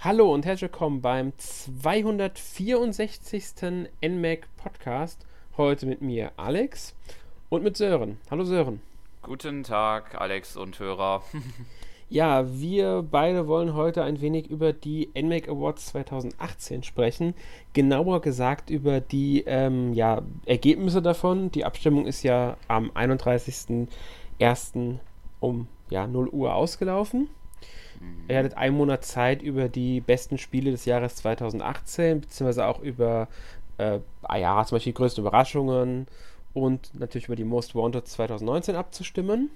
Hallo und herzlich willkommen beim 264. NMAC Podcast. Heute mit mir Alex und mit Sören. Hallo Sören. Guten Tag, Alex und Hörer. ja, wir beide wollen heute ein wenig über die NMAC Awards 2018 sprechen. Genauer gesagt über die ähm, ja, Ergebnisse davon. Die Abstimmung ist ja am 31.01. um ja, 0 Uhr ausgelaufen. Er hattet einen Monat Zeit, über die besten Spiele des Jahres 2018, beziehungsweise auch über, äh, ah ja, zum Beispiel die größten Überraschungen und natürlich über die Most Wanted 2019 abzustimmen.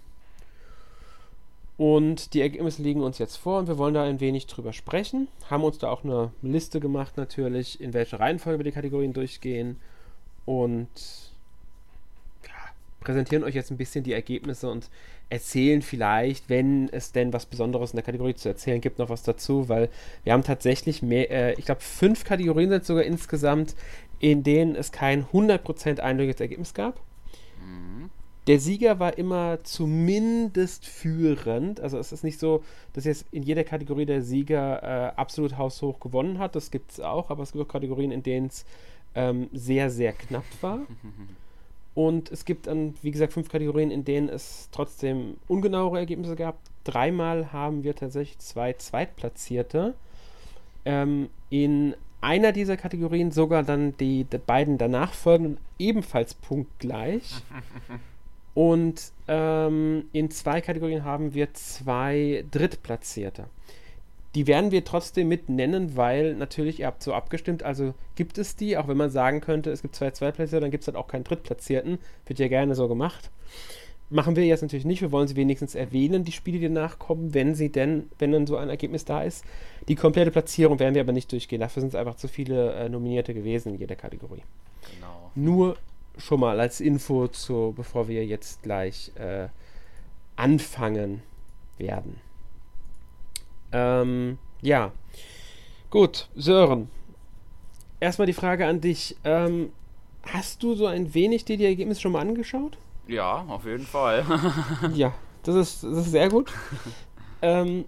Und die Ergebnisse liegen uns jetzt vor und wir wollen da ein wenig drüber sprechen. Haben uns da auch eine Liste gemacht, natürlich, in welcher Reihenfolge wir die Kategorien durchgehen. Und präsentieren euch jetzt ein bisschen die Ergebnisse und erzählen vielleicht, wenn es denn was Besonderes in der Kategorie zu erzählen gibt, noch was dazu, weil wir haben tatsächlich mehr, äh, ich glaube, fünf Kategorien sind sogar insgesamt, in denen es kein 100% eindeutiges Ergebnis gab. Mhm. Der Sieger war immer zumindest führend. Also es ist nicht so, dass jetzt in jeder Kategorie der Sieger äh, absolut haushoch gewonnen hat. Das gibt es auch, aber es gibt auch Kategorien, in denen es ähm, sehr, sehr knapp war. Und es gibt dann, wie gesagt, fünf Kategorien, in denen es trotzdem ungenauere Ergebnisse gab. Dreimal haben wir tatsächlich zwei Zweitplatzierte. Ähm, in einer dieser Kategorien sogar dann die, die beiden danach folgenden ebenfalls punktgleich. Und ähm, in zwei Kategorien haben wir zwei Drittplatzierte. Die werden wir trotzdem mit nennen, weil natürlich, ihr habt so abgestimmt, also gibt es die, auch wenn man sagen könnte, es gibt zwei Zweitplatzierte, dann gibt es halt auch keinen Drittplatzierten. Wird ja gerne so gemacht. Machen wir jetzt natürlich nicht, wir wollen sie wenigstens erwähnen, die Spiele, die nachkommen, wenn sie denn, wenn dann so ein Ergebnis da ist. Die komplette Platzierung werden wir aber nicht durchgehen, dafür sind es einfach zu viele äh, Nominierte gewesen in jeder Kategorie. Genau. Nur schon mal als Info, zu, bevor wir jetzt gleich äh, anfangen werden. Ähm, ja. Gut, Sören. Erstmal die Frage an dich. Ähm, hast du so ein wenig dir die Ergebnisse schon mal angeschaut? Ja, auf jeden Fall. ja, das ist, das ist sehr gut. ähm,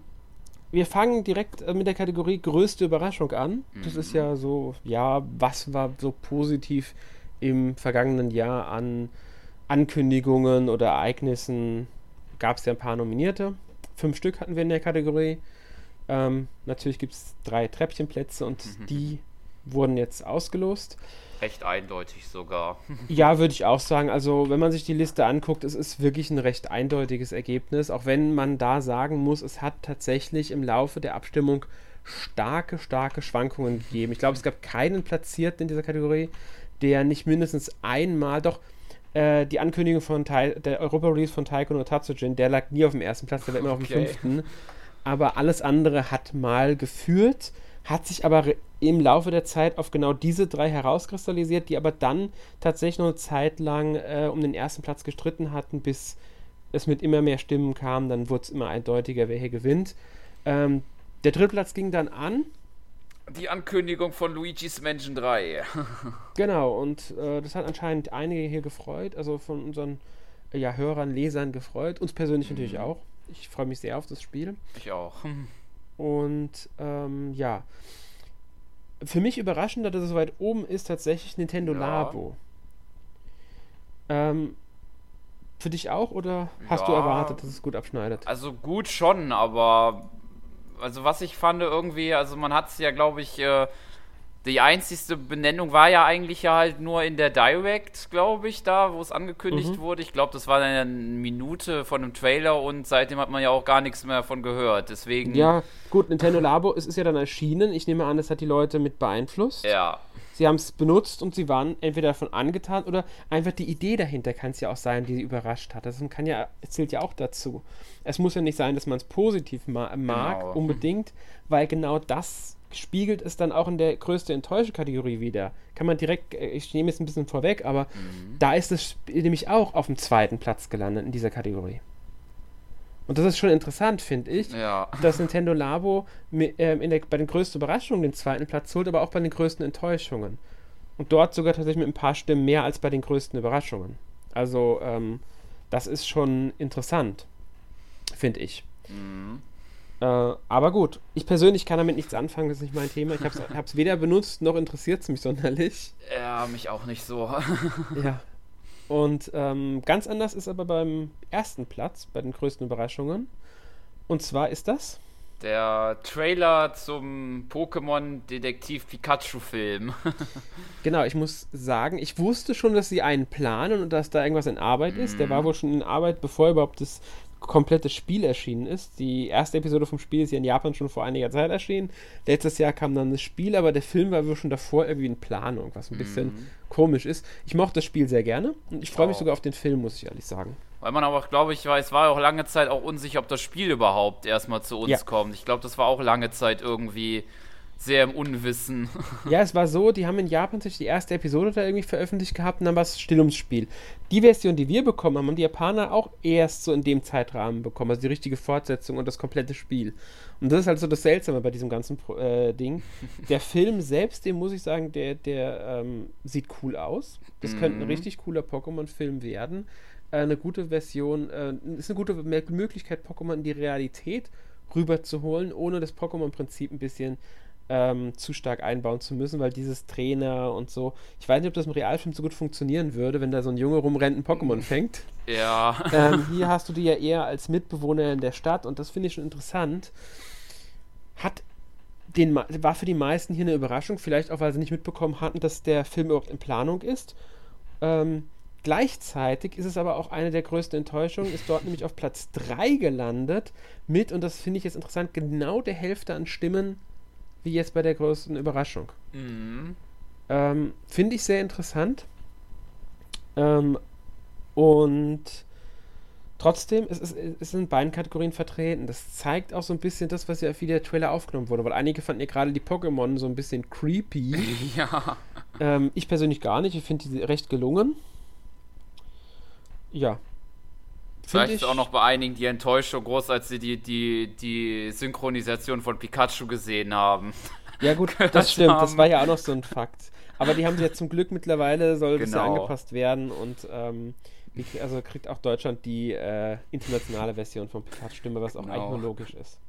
wir fangen direkt äh, mit der Kategorie größte Überraschung an. Das mhm. ist ja so, ja, was war so positiv im vergangenen Jahr an Ankündigungen oder Ereignissen? Gab es ja ein paar Nominierte. Fünf Stück hatten wir in der Kategorie. Ähm, natürlich gibt es drei Treppchenplätze und mhm. die wurden jetzt ausgelost. Recht eindeutig sogar. ja, würde ich auch sagen. Also, wenn man sich die Liste anguckt, es ist wirklich ein recht eindeutiges Ergebnis, auch wenn man da sagen muss, es hat tatsächlich im Laufe der Abstimmung starke, starke Schwankungen gegeben. Ich glaube, es gab keinen Platzierten in dieser Kategorie, der nicht mindestens einmal, doch äh, die Ankündigung von Tai der Europa-Release von Taiko no Tatsujin, der lag nie auf dem ersten Platz, der war immer okay. auf dem fünften aber alles andere hat mal geführt, hat sich aber im Laufe der Zeit auf genau diese drei herauskristallisiert, die aber dann tatsächlich noch eine Zeit lang äh, um den ersten Platz gestritten hatten, bis es mit immer mehr Stimmen kam. Dann wurde es immer eindeutiger, wer hier gewinnt. Ähm, der dritte Platz ging dann an. Die Ankündigung von Luigi's Mansion 3. genau, und äh, das hat anscheinend einige hier gefreut, also von unseren ja, Hörern, Lesern gefreut. Uns persönlich mhm. natürlich auch. Ich freue mich sehr auf das Spiel. Ich auch. Und ähm, ja. Für mich überraschend, dass es so weit oben ist, tatsächlich Nintendo ja. Labo. Ähm, für dich auch oder hast ja, du erwartet, dass es gut abschneidet? Also gut schon, aber also was ich fand irgendwie, also man hat es ja, glaube ich, äh, die einzigste Benennung war ja eigentlich ja halt nur in der Direct, glaube ich, da, wo es angekündigt mhm. wurde. Ich glaube, das war eine Minute von einem Trailer und seitdem hat man ja auch gar nichts mehr von gehört. Deswegen. Ja, gut, Nintendo Labo, es ist ja dann erschienen. Ich nehme an, das hat die Leute mit beeinflusst. Ja. Sie haben es benutzt und sie waren entweder davon angetan oder einfach die Idee dahinter kann es ja auch sein, die sie überrascht hat. Das kann ja, zählt ja auch dazu. Es muss ja nicht sein, dass man es positiv ma mag, genau. unbedingt, weil genau das spiegelt es dann auch in der größte Enttäusche-Kategorie wieder. Kann man direkt, äh, ich nehme jetzt ein bisschen vorweg, aber mhm. da ist es nämlich auch auf dem zweiten Platz gelandet in dieser Kategorie. Und das ist schon interessant, finde ich, ja. dass Nintendo Labo mit, äh, der, bei den größten Überraschungen den zweiten Platz holt, aber auch bei den größten Enttäuschungen. Und dort sogar tatsächlich mit ein paar Stimmen mehr als bei den größten Überraschungen. Also, ähm, das ist schon interessant, finde ich. Mhm. Äh, aber gut, ich persönlich kann damit nichts anfangen, das ist nicht mein Thema. Ich habe es weder benutzt, noch interessiert es mich sonderlich. Ja, mich auch nicht so. ja. Und ähm, ganz anders ist aber beim ersten Platz, bei den größten Überraschungen. Und zwar ist das der Trailer zum Pokémon Detektiv Pikachu Film. genau, ich muss sagen, ich wusste schon, dass sie einen planen und dass da irgendwas in Arbeit ist. Der war mhm. wohl schon in Arbeit, bevor überhaupt das komplette Spiel erschienen ist. Die erste Episode vom Spiel ist ja in Japan schon vor einiger Zeit erschienen. Letztes Jahr kam dann das Spiel, aber der Film war wohl schon davor irgendwie in Planung, was ein bisschen mhm. komisch ist. Ich mochte das Spiel sehr gerne und ich freue mich sogar auf den Film, muss ich ehrlich sagen. Weil man aber, glaube ich, weiß, war auch lange Zeit auch unsicher, ob das Spiel überhaupt erstmal zu uns ja. kommt. Ich glaube, das war auch lange Zeit irgendwie sehr im Unwissen. Ja, es war so, die haben in Japan sich die erste Episode da irgendwie veröffentlicht gehabt und dann war es still ums Spiel. Die Version, die wir bekommen haben, haben die Japaner auch erst so in dem Zeitrahmen bekommen, also die richtige Fortsetzung und das komplette Spiel. Und das ist halt so das Seltsame bei diesem ganzen äh, Ding. Der Film selbst, den muss ich sagen, der, der ähm, sieht cool aus. Das mhm. könnte ein richtig cooler Pokémon-Film werden. Äh, eine gute Version, äh, ist eine gute Möglichkeit, Pokémon in die Realität rüberzuholen, ohne das Pokémon-Prinzip ein bisschen ähm, zu stark einbauen zu müssen, weil dieses Trainer und so, ich weiß nicht, ob das im Realfilm so gut funktionieren würde, wenn da so ein Junge rumrennt, ein Pokémon fängt. Ja. Ähm, hier hast du die ja eher als Mitbewohner in der Stadt und das finde ich schon interessant. Hat den, war für die meisten hier eine Überraschung, vielleicht auch, weil sie nicht mitbekommen hatten, dass der Film überhaupt in Planung ist. Ähm, Gleichzeitig ist es aber auch eine der größten Enttäuschungen, ist dort nämlich auf Platz 3 gelandet mit, und das finde ich jetzt interessant, genau der Hälfte an Stimmen wie jetzt bei der größten Überraschung. Mhm. Ähm, finde ich sehr interessant. Ähm, und trotzdem, es, ist, es sind beiden Kategorien vertreten. Das zeigt auch so ein bisschen das, was ja für der Trailer aufgenommen wurde, weil einige fanden ja gerade die Pokémon so ein bisschen creepy. ja. Ähm, ich persönlich gar nicht. Ich finde die recht gelungen. Ja. Vielleicht ist auch noch bei einigen die Enttäuschung groß, als sie die, die, die Synchronisation von Pikachu gesehen haben. Ja, gut, das stimmt. Haben. Das war ja auch noch so ein Fakt. Aber die haben sie ja zum Glück mittlerweile, soll genau. das ja genau. angepasst werden und ähm, also kriegt auch Deutschland die äh, internationale Version von Pikachu-Stimme, was auch genau. eigentlich nur logisch ist.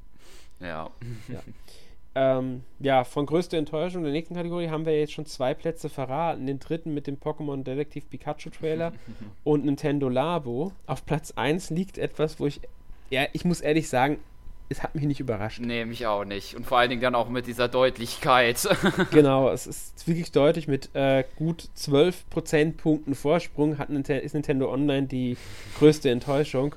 Ja. ja. Ähm, ja, von größter Enttäuschung der nächsten Kategorie haben wir jetzt schon zwei Plätze verraten. Den dritten mit dem Pokémon Detektiv Pikachu Trailer und Nintendo Labo. Auf Platz 1 liegt etwas, wo ich, ja, ich muss ehrlich sagen, es hat mich nicht überrascht. Nee, mich auch nicht. Und vor allen Dingen dann auch mit dieser Deutlichkeit. genau, es ist wirklich deutlich. Mit äh, gut 12 Prozentpunkten Vorsprung hat Nintendo, ist Nintendo Online die größte Enttäuschung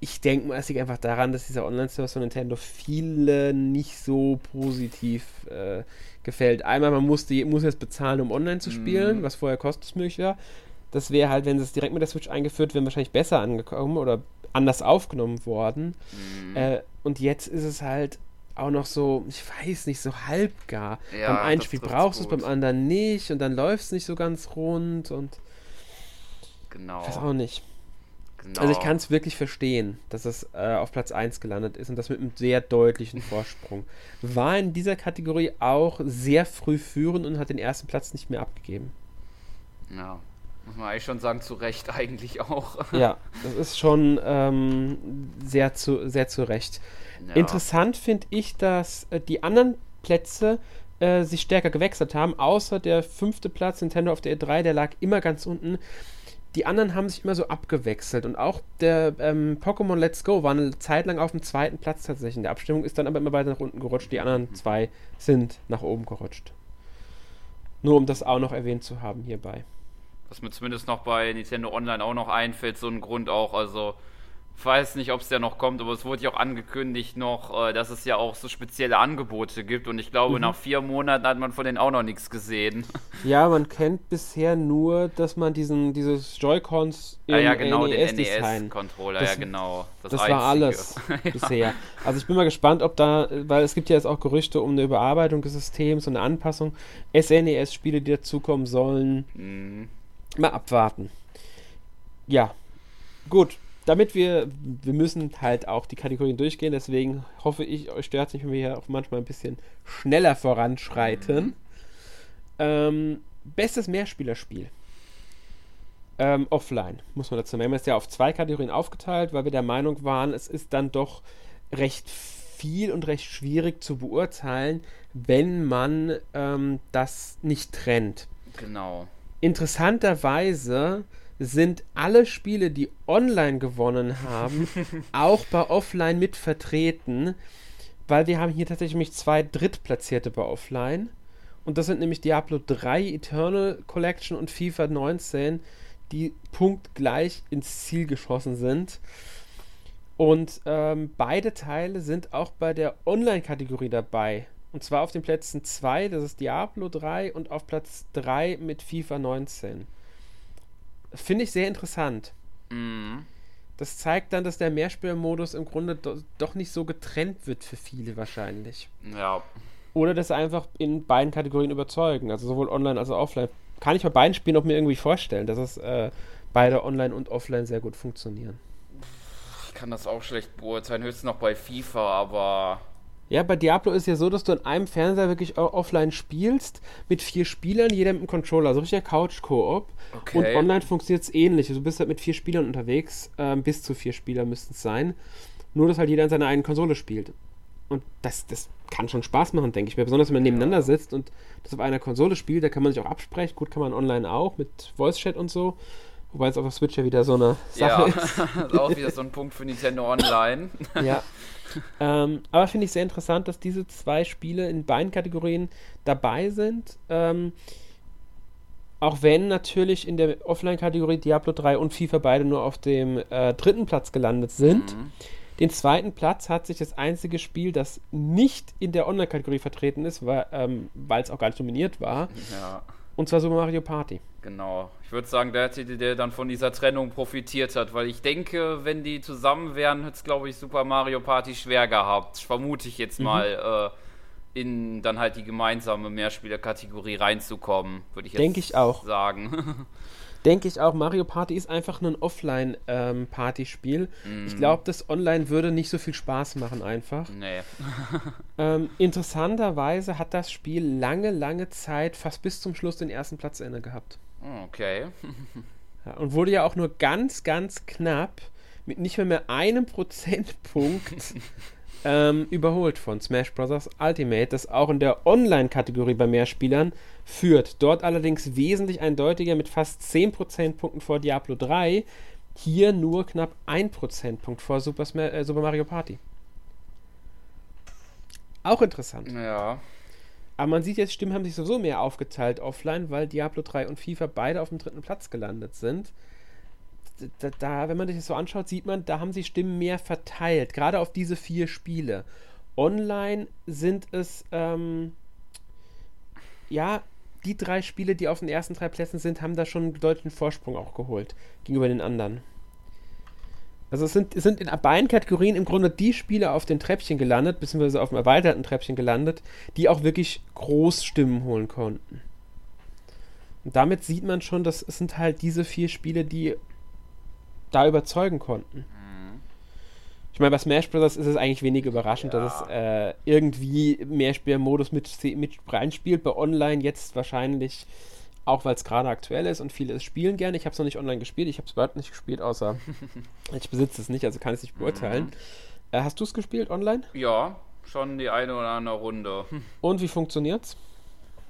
ich denke mal, es liegt einfach daran, dass dieser Online-Service von Nintendo viele nicht so positiv äh, gefällt. Einmal, man muss, die, muss jetzt bezahlen, um online zu spielen, mm. was vorher kostenlos war. Das wäre halt, wenn es direkt mit der Switch eingeführt wäre, wahrscheinlich besser angekommen oder anders aufgenommen worden. Mm. Äh, und jetzt ist es halt auch noch so, ich weiß nicht, so halbgar. Ja, beim einen Spiel brauchst du es, beim anderen nicht und dann läuft es nicht so ganz rund und. Genau. Ich weiß auch nicht. Genau. Also ich kann es wirklich verstehen, dass es äh, auf Platz 1 gelandet ist und das mit einem sehr deutlichen Vorsprung. War in dieser Kategorie auch sehr früh führend und hat den ersten Platz nicht mehr abgegeben. Ja, muss man eigentlich schon sagen, zu Recht eigentlich auch. ja, das ist schon ähm, sehr, zu, sehr zu Recht. Ja. Interessant finde ich, dass äh, die anderen Plätze äh, sich stärker gewechselt haben, außer der fünfte Platz Nintendo auf der E3, der lag immer ganz unten die anderen haben sich immer so abgewechselt und auch der ähm, Pokémon Let's Go war eine Zeit lang auf dem zweiten Platz tatsächlich in der Abstimmung, ist dann aber immer weiter nach unten gerutscht. Die anderen mhm. zwei sind nach oben gerutscht. Nur um das auch noch erwähnt zu haben hierbei. Was mir zumindest noch bei Nintendo Online auch noch einfällt, so ein Grund auch, also ich weiß nicht, ob es ja noch kommt, aber es wurde ja auch angekündigt noch, äh, dass es ja auch so spezielle Angebote gibt. Und ich glaube, mhm. nach vier Monaten hat man von denen auch noch nichts gesehen. Ja, man kennt bisher nur, dass man diesen, dieses Joy-Cons im ah, ja, genau, NES den NES-Controller, ja genau. Das, das war alles bisher. Also ich bin mal gespannt, ob da, weil es gibt ja jetzt auch Gerüchte um eine Überarbeitung des Systems und eine Anpassung. SNES-Spiele, die dazukommen sollen. Mhm. Mal abwarten. Ja, gut damit wir, wir müssen halt auch die Kategorien durchgehen, deswegen hoffe ich, euch stört es nicht, wenn wir hier auch manchmal ein bisschen schneller voranschreiten. Mhm. Ähm, bestes Mehrspielerspiel. Ähm, offline, muss man dazu nehmen. Wir haben es ja auf zwei Kategorien aufgeteilt, weil wir der Meinung waren, es ist dann doch recht viel und recht schwierig zu beurteilen, wenn man ähm, das nicht trennt. Genau. Interessanterweise sind alle Spiele, die online gewonnen haben, auch bei Offline mit vertreten, weil wir haben hier tatsächlich nämlich zwei Drittplatzierte bei Offline. Und das sind nämlich Diablo 3 Eternal Collection und FIFA 19, die punktgleich ins Ziel geschossen sind. Und ähm, beide Teile sind auch bei der Online-Kategorie dabei. Und zwar auf den Plätzen 2, das ist Diablo 3, und auf Platz 3 mit FIFA 19. Finde ich sehr interessant. Mhm. Das zeigt dann, dass der Mehrspielermodus im Grunde do doch nicht so getrennt wird für viele wahrscheinlich. Ja. Oder dass sie einfach in beiden Kategorien überzeugen, also sowohl online als auch offline. Kann ich bei beiden Spielen auch mir irgendwie vorstellen, dass es äh, beide online und offline sehr gut funktionieren. Ich kann das auch schlecht beurteilen, höchstens noch bei FIFA, aber Ja, bei Diablo ist ja so, dass du an einem Fernseher wirklich offline spielst, mit vier Spielern, jeder mit einem Controller, also richtig Couch-Koop. Okay. Und online funktioniert es ähnlich. Du bist halt mit vier Spielern unterwegs, ähm, bis zu vier Spieler müssten es sein. Nur, dass halt jeder an seiner eigenen Konsole spielt. Und das, das kann schon Spaß machen, denke ich mir. Besonders wenn man nebeneinander sitzt und das auf einer Konsole spielt, da kann man sich auch absprechen. Gut, kann man online auch mit Voice-Chat und so. Wobei es auf der Switch ja wieder so eine Sache ja, ist. ist auch wieder so ein Punkt für Nintendo Online. Ja. ähm, aber finde ich sehr interessant, dass diese zwei Spiele in beiden Kategorien dabei sind. Ähm, auch wenn natürlich in der Offline-Kategorie Diablo 3 und FIFA beide nur auf dem äh, dritten Platz gelandet sind. Mhm. Den zweiten Platz hat sich das einzige Spiel, das nicht in der Online-Kategorie vertreten ist, weil ähm, es auch gar nicht nominiert war, Ja, und zwar Super Mario Party. genau. Ich würde sagen, der Titel, der dann von dieser Trennung profitiert hat, weil ich denke, wenn die zusammen wären, hätte es, glaube ich, Super Mario Party schwer gehabt. Vermute ich jetzt mal, äh, in dann halt die gemeinsame Mehrspieler-Kategorie reinzukommen, würde ich jetzt Denk ich auch. sagen. Denke ich auch, Mario Party ist einfach nur ein Offline-Partyspiel. Ich glaube, das Online würde nicht so viel Spaß machen einfach. nee. Ähm, interessanterweise hat das Spiel lange, lange Zeit, fast bis zum Schluss, den ersten Platz inne gehabt. Okay. Ja, und wurde ja auch nur ganz, ganz knapp mit nicht mehr, mehr einem Prozentpunkt ähm, überholt von Smash Bros. Ultimate, das auch in der Online-Kategorie bei Mehrspielern führt. Dort allerdings wesentlich eindeutiger mit fast 10 Prozentpunkten vor Diablo 3. Hier nur knapp 1 Prozentpunkt vor Super, Sma äh, Super Mario Party. Auch interessant. Ja. Aber man sieht jetzt, Stimmen haben sich sowieso mehr aufgeteilt offline, weil Diablo 3 und FIFA beide auf dem dritten Platz gelandet sind. Da, da, wenn man sich das so anschaut, sieht man, da haben sich Stimmen mehr verteilt, gerade auf diese vier Spiele. Online sind es, ähm, ja, die drei Spiele, die auf den ersten drei Plätzen sind, haben da schon einen deutlichen Vorsprung auch geholt gegenüber den anderen. Also es sind, es sind in beiden Kategorien im Grunde die Spiele auf den Treppchen gelandet, beziehungsweise auf dem erweiterten Treppchen gelandet, die auch wirklich Großstimmen holen konnten. Und damit sieht man schon, dass es sind halt diese vier Spiele, die da überzeugen konnten. Ich meine, bei Smash Bros. ist es eigentlich wenig überraschend, Ja. dass es äh, irgendwie Mehrspielermodus mit, mit reinspielt. Bei Online jetzt wahrscheinlich auch, weil es gerade aktuell ist und viele es spielen gerne. Ich habe es noch nicht online gespielt. Ich habe es überhaupt nicht gespielt, außer ich besitze es nicht, also kann ich es nicht beurteilen. Äh, hast du es gespielt online? Ja, schon die eine oder andere Runde. Und wie funktioniert's?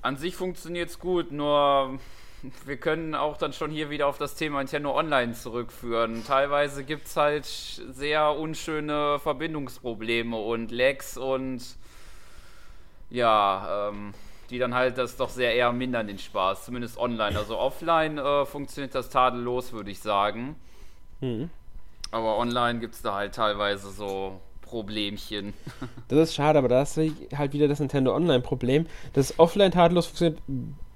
An sich funktioniert es gut, nur wir können auch dann schon hier wieder auf das Thema Nintendo Online zurückführen. Teilweise gibt es halt sehr unschöne Verbindungsprobleme und Lags und ja, ähm, die dann halt das doch sehr eher mindern den Spaß, zumindest online. Also offline äh, funktioniert das tadellos, würde ich sagen. Hm. Aber online gibt es da halt teilweise so Problemchen. Das ist schade, aber da ist halt wieder das Nintendo Online-Problem. Das offline tadellos funktioniert,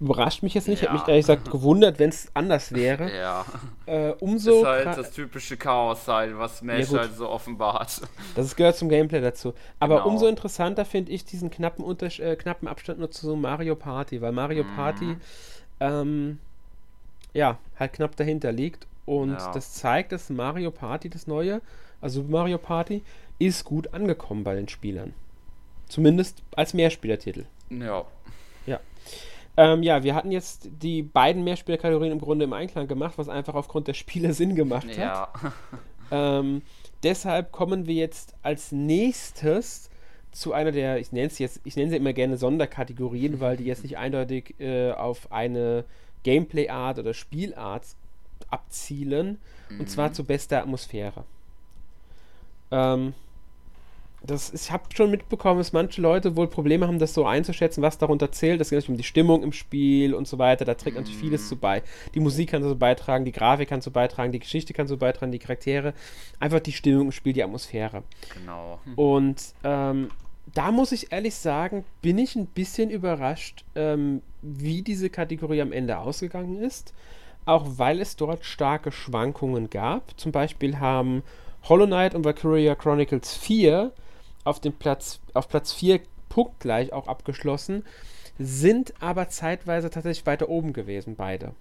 überrascht mich jetzt nicht. Ich Ja. hätte mich ehrlich gesagt gewundert, wenn es anders wäre. Ja. Äh, umso ist halt das typische Chaos halt, was Smash gut. halt so offenbart. Das gehört zum Gameplay dazu. Aber Genau. umso interessanter finde ich diesen knappen, Untersch äh, knappen Abstand nur zu Mario Party, weil Mario Mhm. Party ähm, ja halt knapp dahinter liegt. Und Ja. das zeigt, dass Mario Party, das neue, also Super Mario Party, ist gut angekommen bei den Spielern. Zumindest als Mehrspielertitel. Ja. Ähm, ja, wir hatten jetzt die beiden Mehrspielerkategorien im Grunde im Einklang gemacht, was einfach aufgrund der Spiele Sinn gemacht hat. Ja. Ähm, deshalb kommen wir jetzt als nächstes zu einer der, ich nenne es jetzt, ich nenne sie immer gerne Sonderkategorien, weil die jetzt nicht eindeutig äh, auf eine Gameplay-Art oder Spielart abzielen. Mhm. Und zwar zu bester Atmosphäre. Ähm, das, ich habe schon mitbekommen, dass manche Leute wohl Probleme haben, das so einzuschätzen, was darunter zählt. Das geht natürlich um die Stimmung im Spiel und so weiter. Da trägt natürlich vieles zu bei. Die Musik kann so beitragen, die Grafik kann so beitragen, die Geschichte kann so beitragen, die Charaktere. Einfach die Stimmung im Spiel, die Atmosphäre. Genau. Und ähm, da muss ich ehrlich sagen, bin ich ein bisschen überrascht, ähm, wie diese Kategorie am Ende ausgegangen ist. Auch weil es dort starke Schwankungen gab. Zum Beispiel haben Hollow Knight und Valkyria Chronicles 4 auf, dem Platz, auf Platz 4 punktgleich auch abgeschlossen, sind aber zeitweise tatsächlich weiter oben gewesen, beide.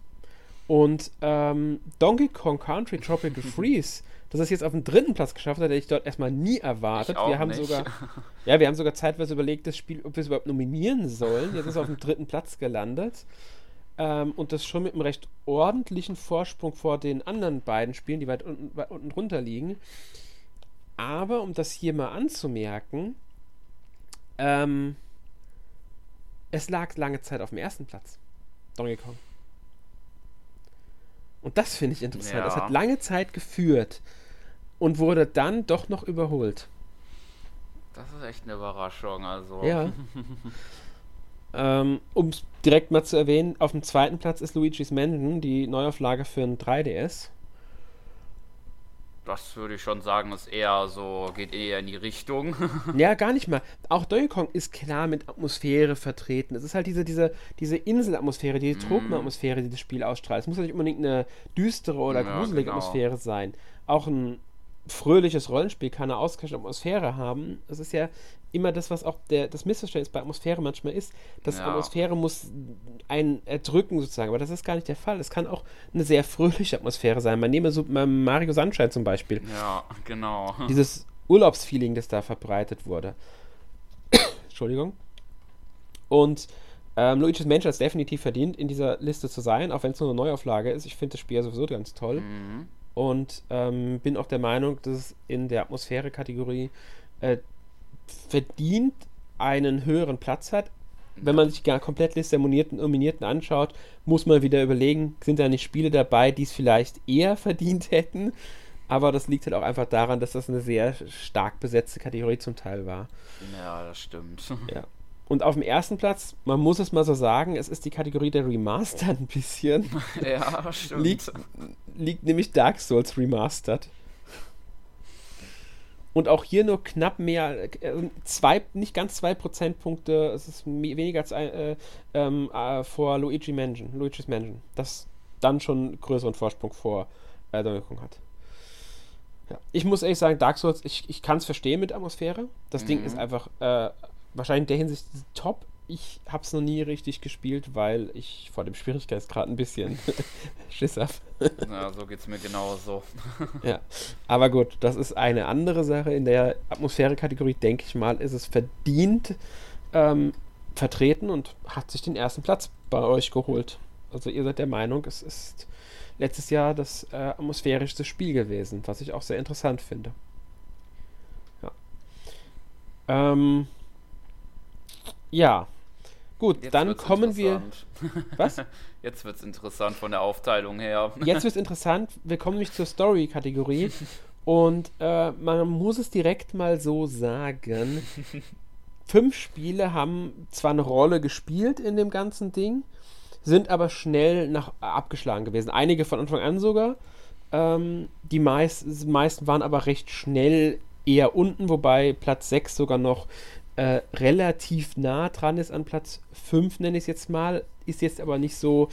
Und ähm, Donkey Kong Country Tropical Freeze, das es jetzt auf den dritten Platz geschafft hätte ich dort erstmal nie erwartet. wir haben nicht. sogar, ja, wir haben sogar zeitweise überlegt, das Spiel, ob wir es überhaupt nominieren sollen. Jetzt ist es auf dem dritten Platz gelandet. Ähm, und das schon mit einem recht ordentlichen Vorsprung vor den anderen beiden Spielen, die weit unten, weit unten drunter liegen. Aber um das hier mal anzumerken, ähm, es lag lange Zeit auf dem ersten Platz. Donkey Kong. Und das finde ich interessant. Es hat lange Zeit geführt und wurde dann doch noch überholt. Das ist echt eine Überraschung, also. Ja. ähm, um es direkt mal zu erwähnen, auf dem zweiten Platz ist Luigi's Mansion, die Neuauflage für ein 3DS das würde ich schon sagen, ist eher so, geht eher in die Richtung. ja, gar nicht mal. Auch Donkey Kong ist klar mit Atmosphäre vertreten. Es ist halt diese, diese, diese Inselatmosphäre, diese mm. Tropenatmosphäre, die das Spiel ausstrahlt. Es muss ja nicht unbedingt eine düstere oder ja, gruselige genau. Atmosphäre sein. Auch ein fröhliches Rollenspiel kann eine ausgleichende Atmosphäre haben. Das ist ja immer das, was auch der, das Missverständnis bei Atmosphäre manchmal ist. dass ja. Atmosphäre muss einen erdrücken sozusagen, aber das ist gar nicht der Fall. Es kann auch eine sehr fröhliche Atmosphäre sein. Man nehme so Mario Sunshine zum Beispiel. Ja, genau. Dieses Urlaubsfeeling, das da verbreitet wurde. Entschuldigung. Und ähm, Luigi's Mansion hat es definitiv verdient, in dieser Liste zu sein, auch wenn es nur eine Neuauflage ist. Ich finde das Spiel sowieso ganz toll. Mhm. Und ähm, bin auch der Meinung, dass es in der Atmosphäre-Kategorie äh, verdient einen höheren Platz hat. Wenn man sich die Komplettliste der Nominierten, Nominierten anschaut, muss man wieder überlegen, sind da nicht Spiele dabei, die es vielleicht eher verdient hätten. Aber das liegt halt auch einfach daran, dass das eine sehr stark besetzte Kategorie zum Teil war. Ja, das stimmt. Ja. Und auf dem ersten Platz, man muss es mal so sagen, es ist die Kategorie der Remastered ein bisschen. Ja, stimmt. Liegt, liegt nämlich Dark Souls Remastered. Und auch hier nur knapp mehr, äh, zwei, nicht ganz zwei Prozentpunkte, es ist weniger als äh, ähm, äh, vor Luigi Mansion, Luigi's Mansion. Das dann schon einen größeren Vorsprung vor äh, Donkey Kong hat. Ja. Ich muss ehrlich sagen, Dark Souls, ich, ich kann es verstehen mit Atmosphäre. Das mhm. Ding ist einfach äh, wahrscheinlich in der Hinsicht top ich habe es noch nie richtig gespielt, weil ich vor dem Schwierigkeitsgrad ein bisschen Schiss habe. ja, so geht es mir genauso. ja, aber gut, das ist eine andere Sache. In der Atmosphäre-Kategorie, denke ich mal, ist es verdient ähm, vertreten und hat sich den ersten Platz bei euch geholt. Also ihr seid der Meinung, es ist letztes Jahr das äh, atmosphärischste Spiel gewesen, was ich auch sehr interessant finde. Ja. Ähm, ja, Gut, Jetzt dann kommen wir. Was? Jetzt wird es interessant von der Aufteilung her. Jetzt wird es interessant. Wir kommen nämlich zur Story-Kategorie. Und äh, man muss es direkt mal so sagen. Fünf Spiele haben zwar eine Rolle gespielt in dem ganzen Ding, sind aber schnell nach, abgeschlagen gewesen. Einige von Anfang an sogar. Ähm, die meist, meisten waren aber recht schnell eher unten, wobei Platz 6 sogar noch äh, relativ nah dran ist an Platz 5, nenne ich es jetzt mal. Ist jetzt aber nicht so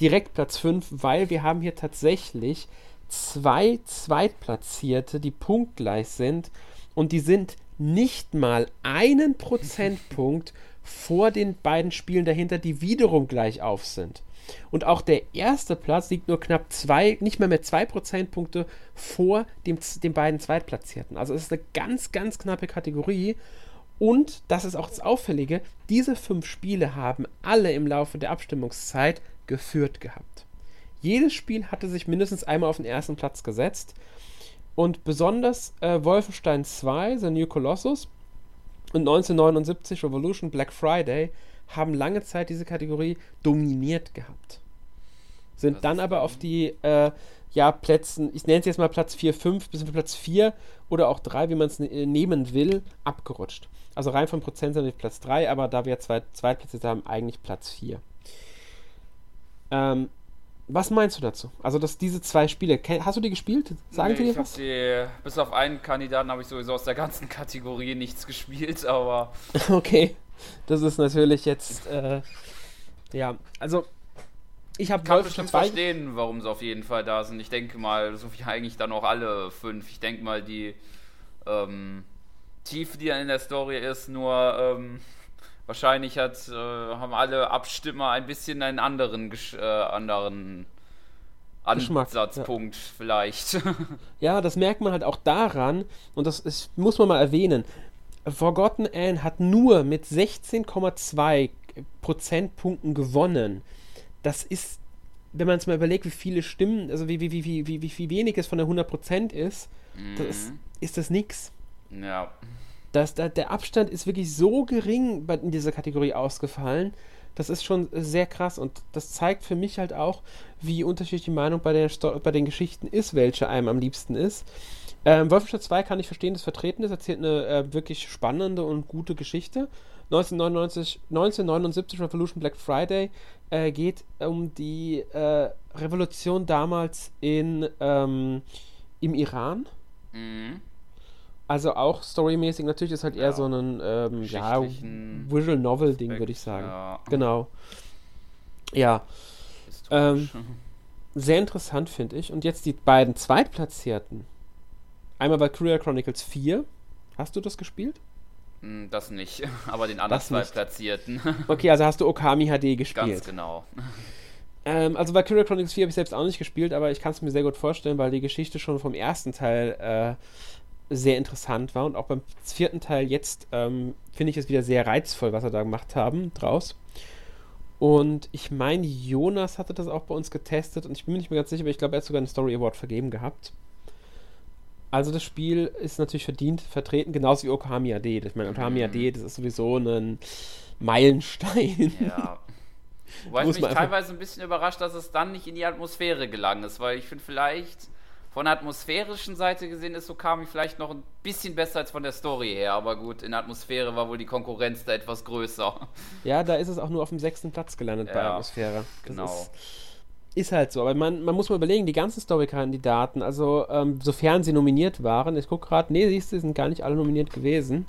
direkt Platz 5, weil wir haben hier tatsächlich zwei Zweitplatzierte, die punktgleich sind und die sind nicht mal einen Prozentpunkt vor den beiden Spielen dahinter, die wiederum gleich auf sind. Und auch der erste Platz liegt nur knapp zwei, nicht mehr mehr zwei Prozentpunkte vor dem, den beiden Zweitplatzierten. Also es ist eine ganz, ganz knappe Kategorie. Und, das ist auch das Auffällige, diese fünf Spiele haben alle im Laufe der Abstimmungszeit geführt gehabt. Jedes Spiel hatte sich mindestens einmal auf den ersten Platz gesetzt. Und besonders äh, Wolfenstein 2, The New Colossus und 1979 Revolution Black Friday haben lange Zeit diese Kategorie dominiert gehabt. Sind dann aber auf die äh, ja, Plätzen, ich nenne es jetzt mal Platz 4, 5 bis Platz 4 oder auch 3, wie man es ne nehmen will, abgerutscht. Also rein vom Prozent sind wir Platz 3, aber da wir zwei Zweitplätze haben, eigentlich Platz 4. Ähm, was meinst du dazu? Also, dass diese zwei Spiele, hast du die gespielt? Sagen Nee, dir was? Die, bis auf einen Kandidaten habe ich sowieso aus der ganzen Kategorie nichts gespielt, aber Okay, das ist natürlich jetzt, äh, ja, also ich habe kann bestimmt verstehen, warum sie auf jeden Fall da sind. Ich denke mal, so wie eigentlich dann auch alle fünf. Ich denke mal, die ähm, Tiefe, die in der Story ist, nur ähm, wahrscheinlich hat, äh, haben alle Abstimmer ein bisschen einen anderen, Gesch äh, anderen Ansatzpunkt vielleicht. Ja, das merkt man halt auch daran, und das ist, muss man mal erwähnen. Forgotten Anne hat nur mit 16,2 Prozentpunkten gewonnen. Das ist, wenn man es mal überlegt, wie viele Stimmen, also wie, wie, wie, wie, wie, wie wenig es von der 100% ist, das ist, ist das nix. ja. Das, da, der Abstand ist wirklich so gering in dieser Kategorie ausgefallen. Das ist schon sehr krass und das zeigt für mich halt auch, wie unterschiedlich die Meinung bei, der Sto bei den Geschichten ist, welche einem am liebsten ist. Ähm, Wolfenstein 2 kann ich verstehen, das vertreten ist, erzählt eine äh, wirklich spannende und gute Geschichte. 1999, 1979 Revolution Black Friday äh, geht um die äh, Revolution damals in, ähm, im Iran. Mhm. Also auch storymäßig natürlich ist halt eher Ja. so ein ähm, ja, Visual Novel Ding, würde ich sagen. Ja, Genau. Ja, historisch. sehr interessant finde ich. Und jetzt die beiden Zweitplatzierten. Einmal Valkyria Chronicles 4. Hast du das gespielt? Hm, Das nicht, aber den anderen Das zwei nicht. Platzierten. Okay, also hast du Okami HD gespielt. Ganz genau. Ähm, also Valkyria Chronicles 4 habe ich selbst auch nicht gespielt, aber ich kann es mir sehr gut vorstellen, weil die Geschichte schon vom ersten Teil äh, sehr interessant war und auch beim vierten Teil jetzt ähm, finde ich es wieder sehr reizvoll, was sie da gemacht haben draus. Und ich meine, Jonas hatte das auch bei uns getestet und ich bin mir nicht mehr ganz sicher, aber ich glaube, er hat sogar einen Story Award vergeben gehabt. Also das Spiel ist natürlich verdient vertreten, genauso wie Okami AD. Ich meine, Okami Mhm. AD, das ist sowieso ein Meilenstein. Ja. Wobei es mich teilweise ein bisschen überrascht, dass es dann nicht in die Atmosphäre gelangt ist, weil ich finde vielleicht von der atmosphärischen Seite gesehen ist Okami vielleicht noch ein bisschen besser als von der Story her, aber gut, in der Atmosphäre war wohl die Konkurrenz da etwas größer. Ja, da ist es auch nur auf dem sechsten Platz gelandet bei Ja, Atmosphäre. Das genau. Ist, ist halt so. Aber man, man muss mal überlegen, die ganzen Story-Kandidaten, also ähm, sofern sie nominiert waren, ich gucke gerade, nee, siehst du, sind gar nicht alle nominiert gewesen.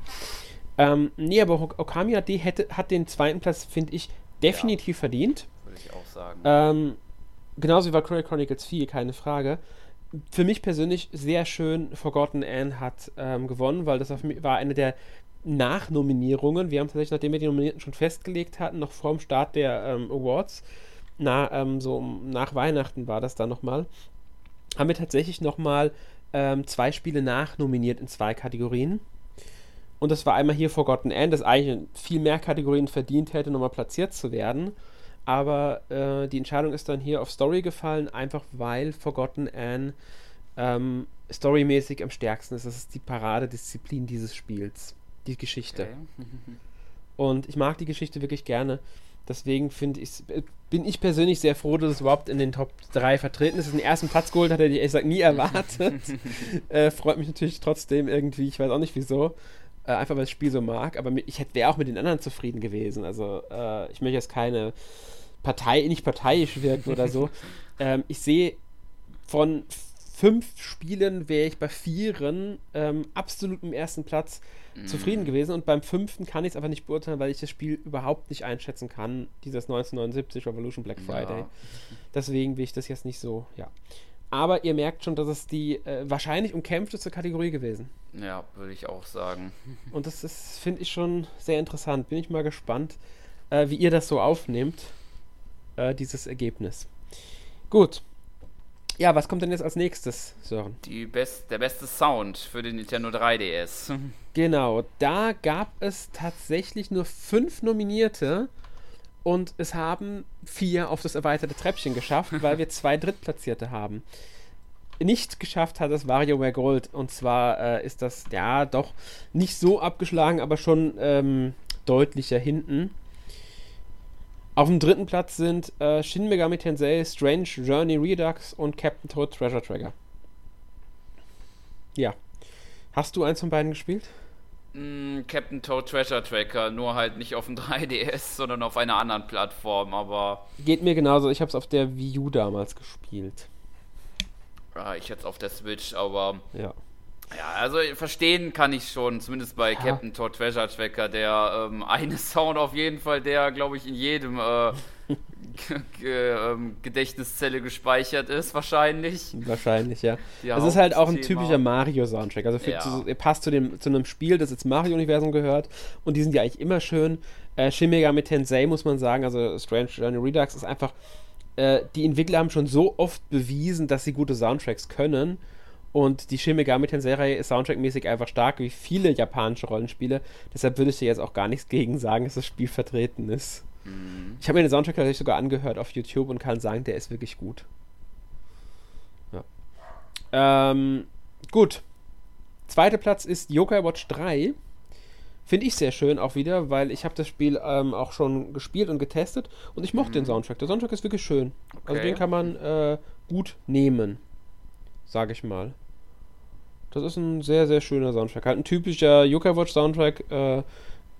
Ähm, nee, aber Ok- Okami AD hätte, hat den zweiten Platz, finde ich, definitiv verdient. Würde ich auch sagen. Ähm, genauso wie Valkyria Chronicles 4, keine Frage. Für mich persönlich sehr schön, Forgotten Anne hat ähm, gewonnen, weil das war eine der Nachnominierungen. Wir haben tatsächlich, nachdem wir die Nominierten schon festgelegt hatten, noch vor dem Start der ähm, Awards, na, ähm, so nach Weihnachten war das dann nochmal, haben wir tatsächlich nochmal ähm, zwei Spiele nachnominiert in zwei Kategorien. Und das war einmal hier Forgotten Anne, das eigentlich in viel mehr Kategorien verdient hätte, nochmal platziert zu werden. Aber äh, die Entscheidung ist dann hier auf Story gefallen, einfach weil Forgotten Anne ähm, storymäßig am stärksten ist. Das ist die Paradedisziplin dieses Spiels, die Geschichte. Okay. Und ich mag die Geschichte wirklich gerne. Deswegen finde ich, bin ich persönlich sehr froh, dass es überhaupt in den Top 3 vertreten ist. Den ersten Platz geholt hat, hätte ich gesagt nie erwartet. äh, freut mich natürlich trotzdem irgendwie, ich weiß auch nicht wieso. Äh, einfach weil ich das Spiel so mag. Aber ich wäre auch mit den anderen zufrieden gewesen. Also äh, ich möchte jetzt keine Partei, nicht parteiisch wirken oder so. ähm, ich sehe von fünf Spielen wäre ich bei vieren ähm, absolut im ersten Platz zufrieden gewesen und beim fünften kann ich es einfach nicht beurteilen, weil ich das Spiel überhaupt nicht einschätzen kann, dieses 1979 Revolution Black Friday. Ja. Deswegen will ich das jetzt nicht so, ja. Aber ihr merkt schon, dass es die äh, wahrscheinlich umkämpfteste Kategorie gewesen. Ja, würde ich auch sagen. Und das ist, finde ich, schon sehr interessant. Bin ich mal gespannt, äh, wie ihr das so aufnehmt, äh, dieses Ergebnis. Gut. Ja, was kommt denn jetzt als nächstes, Sören? Die best, der beste Sound für den Nintendo 3DS. Genau, da gab es tatsächlich nur fünf Nominierte und es haben vier auf das erweiterte Treppchen geschafft, weil wir zwei Drittplatzierte haben. nicht geschafft hat, ist WarioWare Gold. Und zwar äh, ist das ja doch nicht so abgeschlagen, aber schon ähm, deutlicher hinten. Auf dem dritten Platz sind äh, Shin Megami Tensei, Strange Journey Redux und Captain Toad Treasure Tracker. Ja. Hast du eins von beiden gespielt? Mm, Captain Toad Treasure Tracker, nur halt nicht auf dem 3DS, sondern auf einer anderen Plattform, aber. Geht mir genauso, ich habe es auf der Wii U damals gespielt. Ja, ich jetzt auf der Switch, aber. Ja. Ja, also verstehen kann ich schon, zumindest bei ja. Captain Todd Treasure Tracker, der ähm, eine Sound auf jeden Fall, der glaube ich in jedem äh, ähm, Gedächtniszelle gespeichert ist, wahrscheinlich. Wahrscheinlich, ja. Es ist halt auch ein typischer Mario-Soundtrack. Also für, ja. zu, passt zu, dem, zu einem Spiel, das jetzt Mario-Universum gehört und die sind ja eigentlich immer schön. Äh, Shin Megami Tensei muss man sagen, also Strange Journey Redux ist einfach, äh, die Entwickler haben schon so oft bewiesen, dass sie gute Soundtracks können und die Shin Megami Tensei ist soundtrackmäßig einfach stark, wie viele japanische Rollenspiele. Deshalb würde ich dir jetzt auch gar nichts gegen sagen, dass das Spiel vertreten ist. Mhm. Ich habe mir den Soundtrack tatsächlich sogar angehört auf YouTube und kann sagen, der ist wirklich gut. Ja. Ähm, gut. Zweiter Platz ist Yokai Watch 3. Finde ich sehr schön auch wieder, weil ich habe das Spiel ähm, auch schon gespielt und getestet und ich mochte mhm. den Soundtrack. Der Soundtrack ist wirklich schön. Also okay. Also den kann man äh, gut nehmen sage ich mal. Das ist ein sehr, sehr schöner Soundtrack. Halt ein typischer Yuka Watch Soundtrack, äh,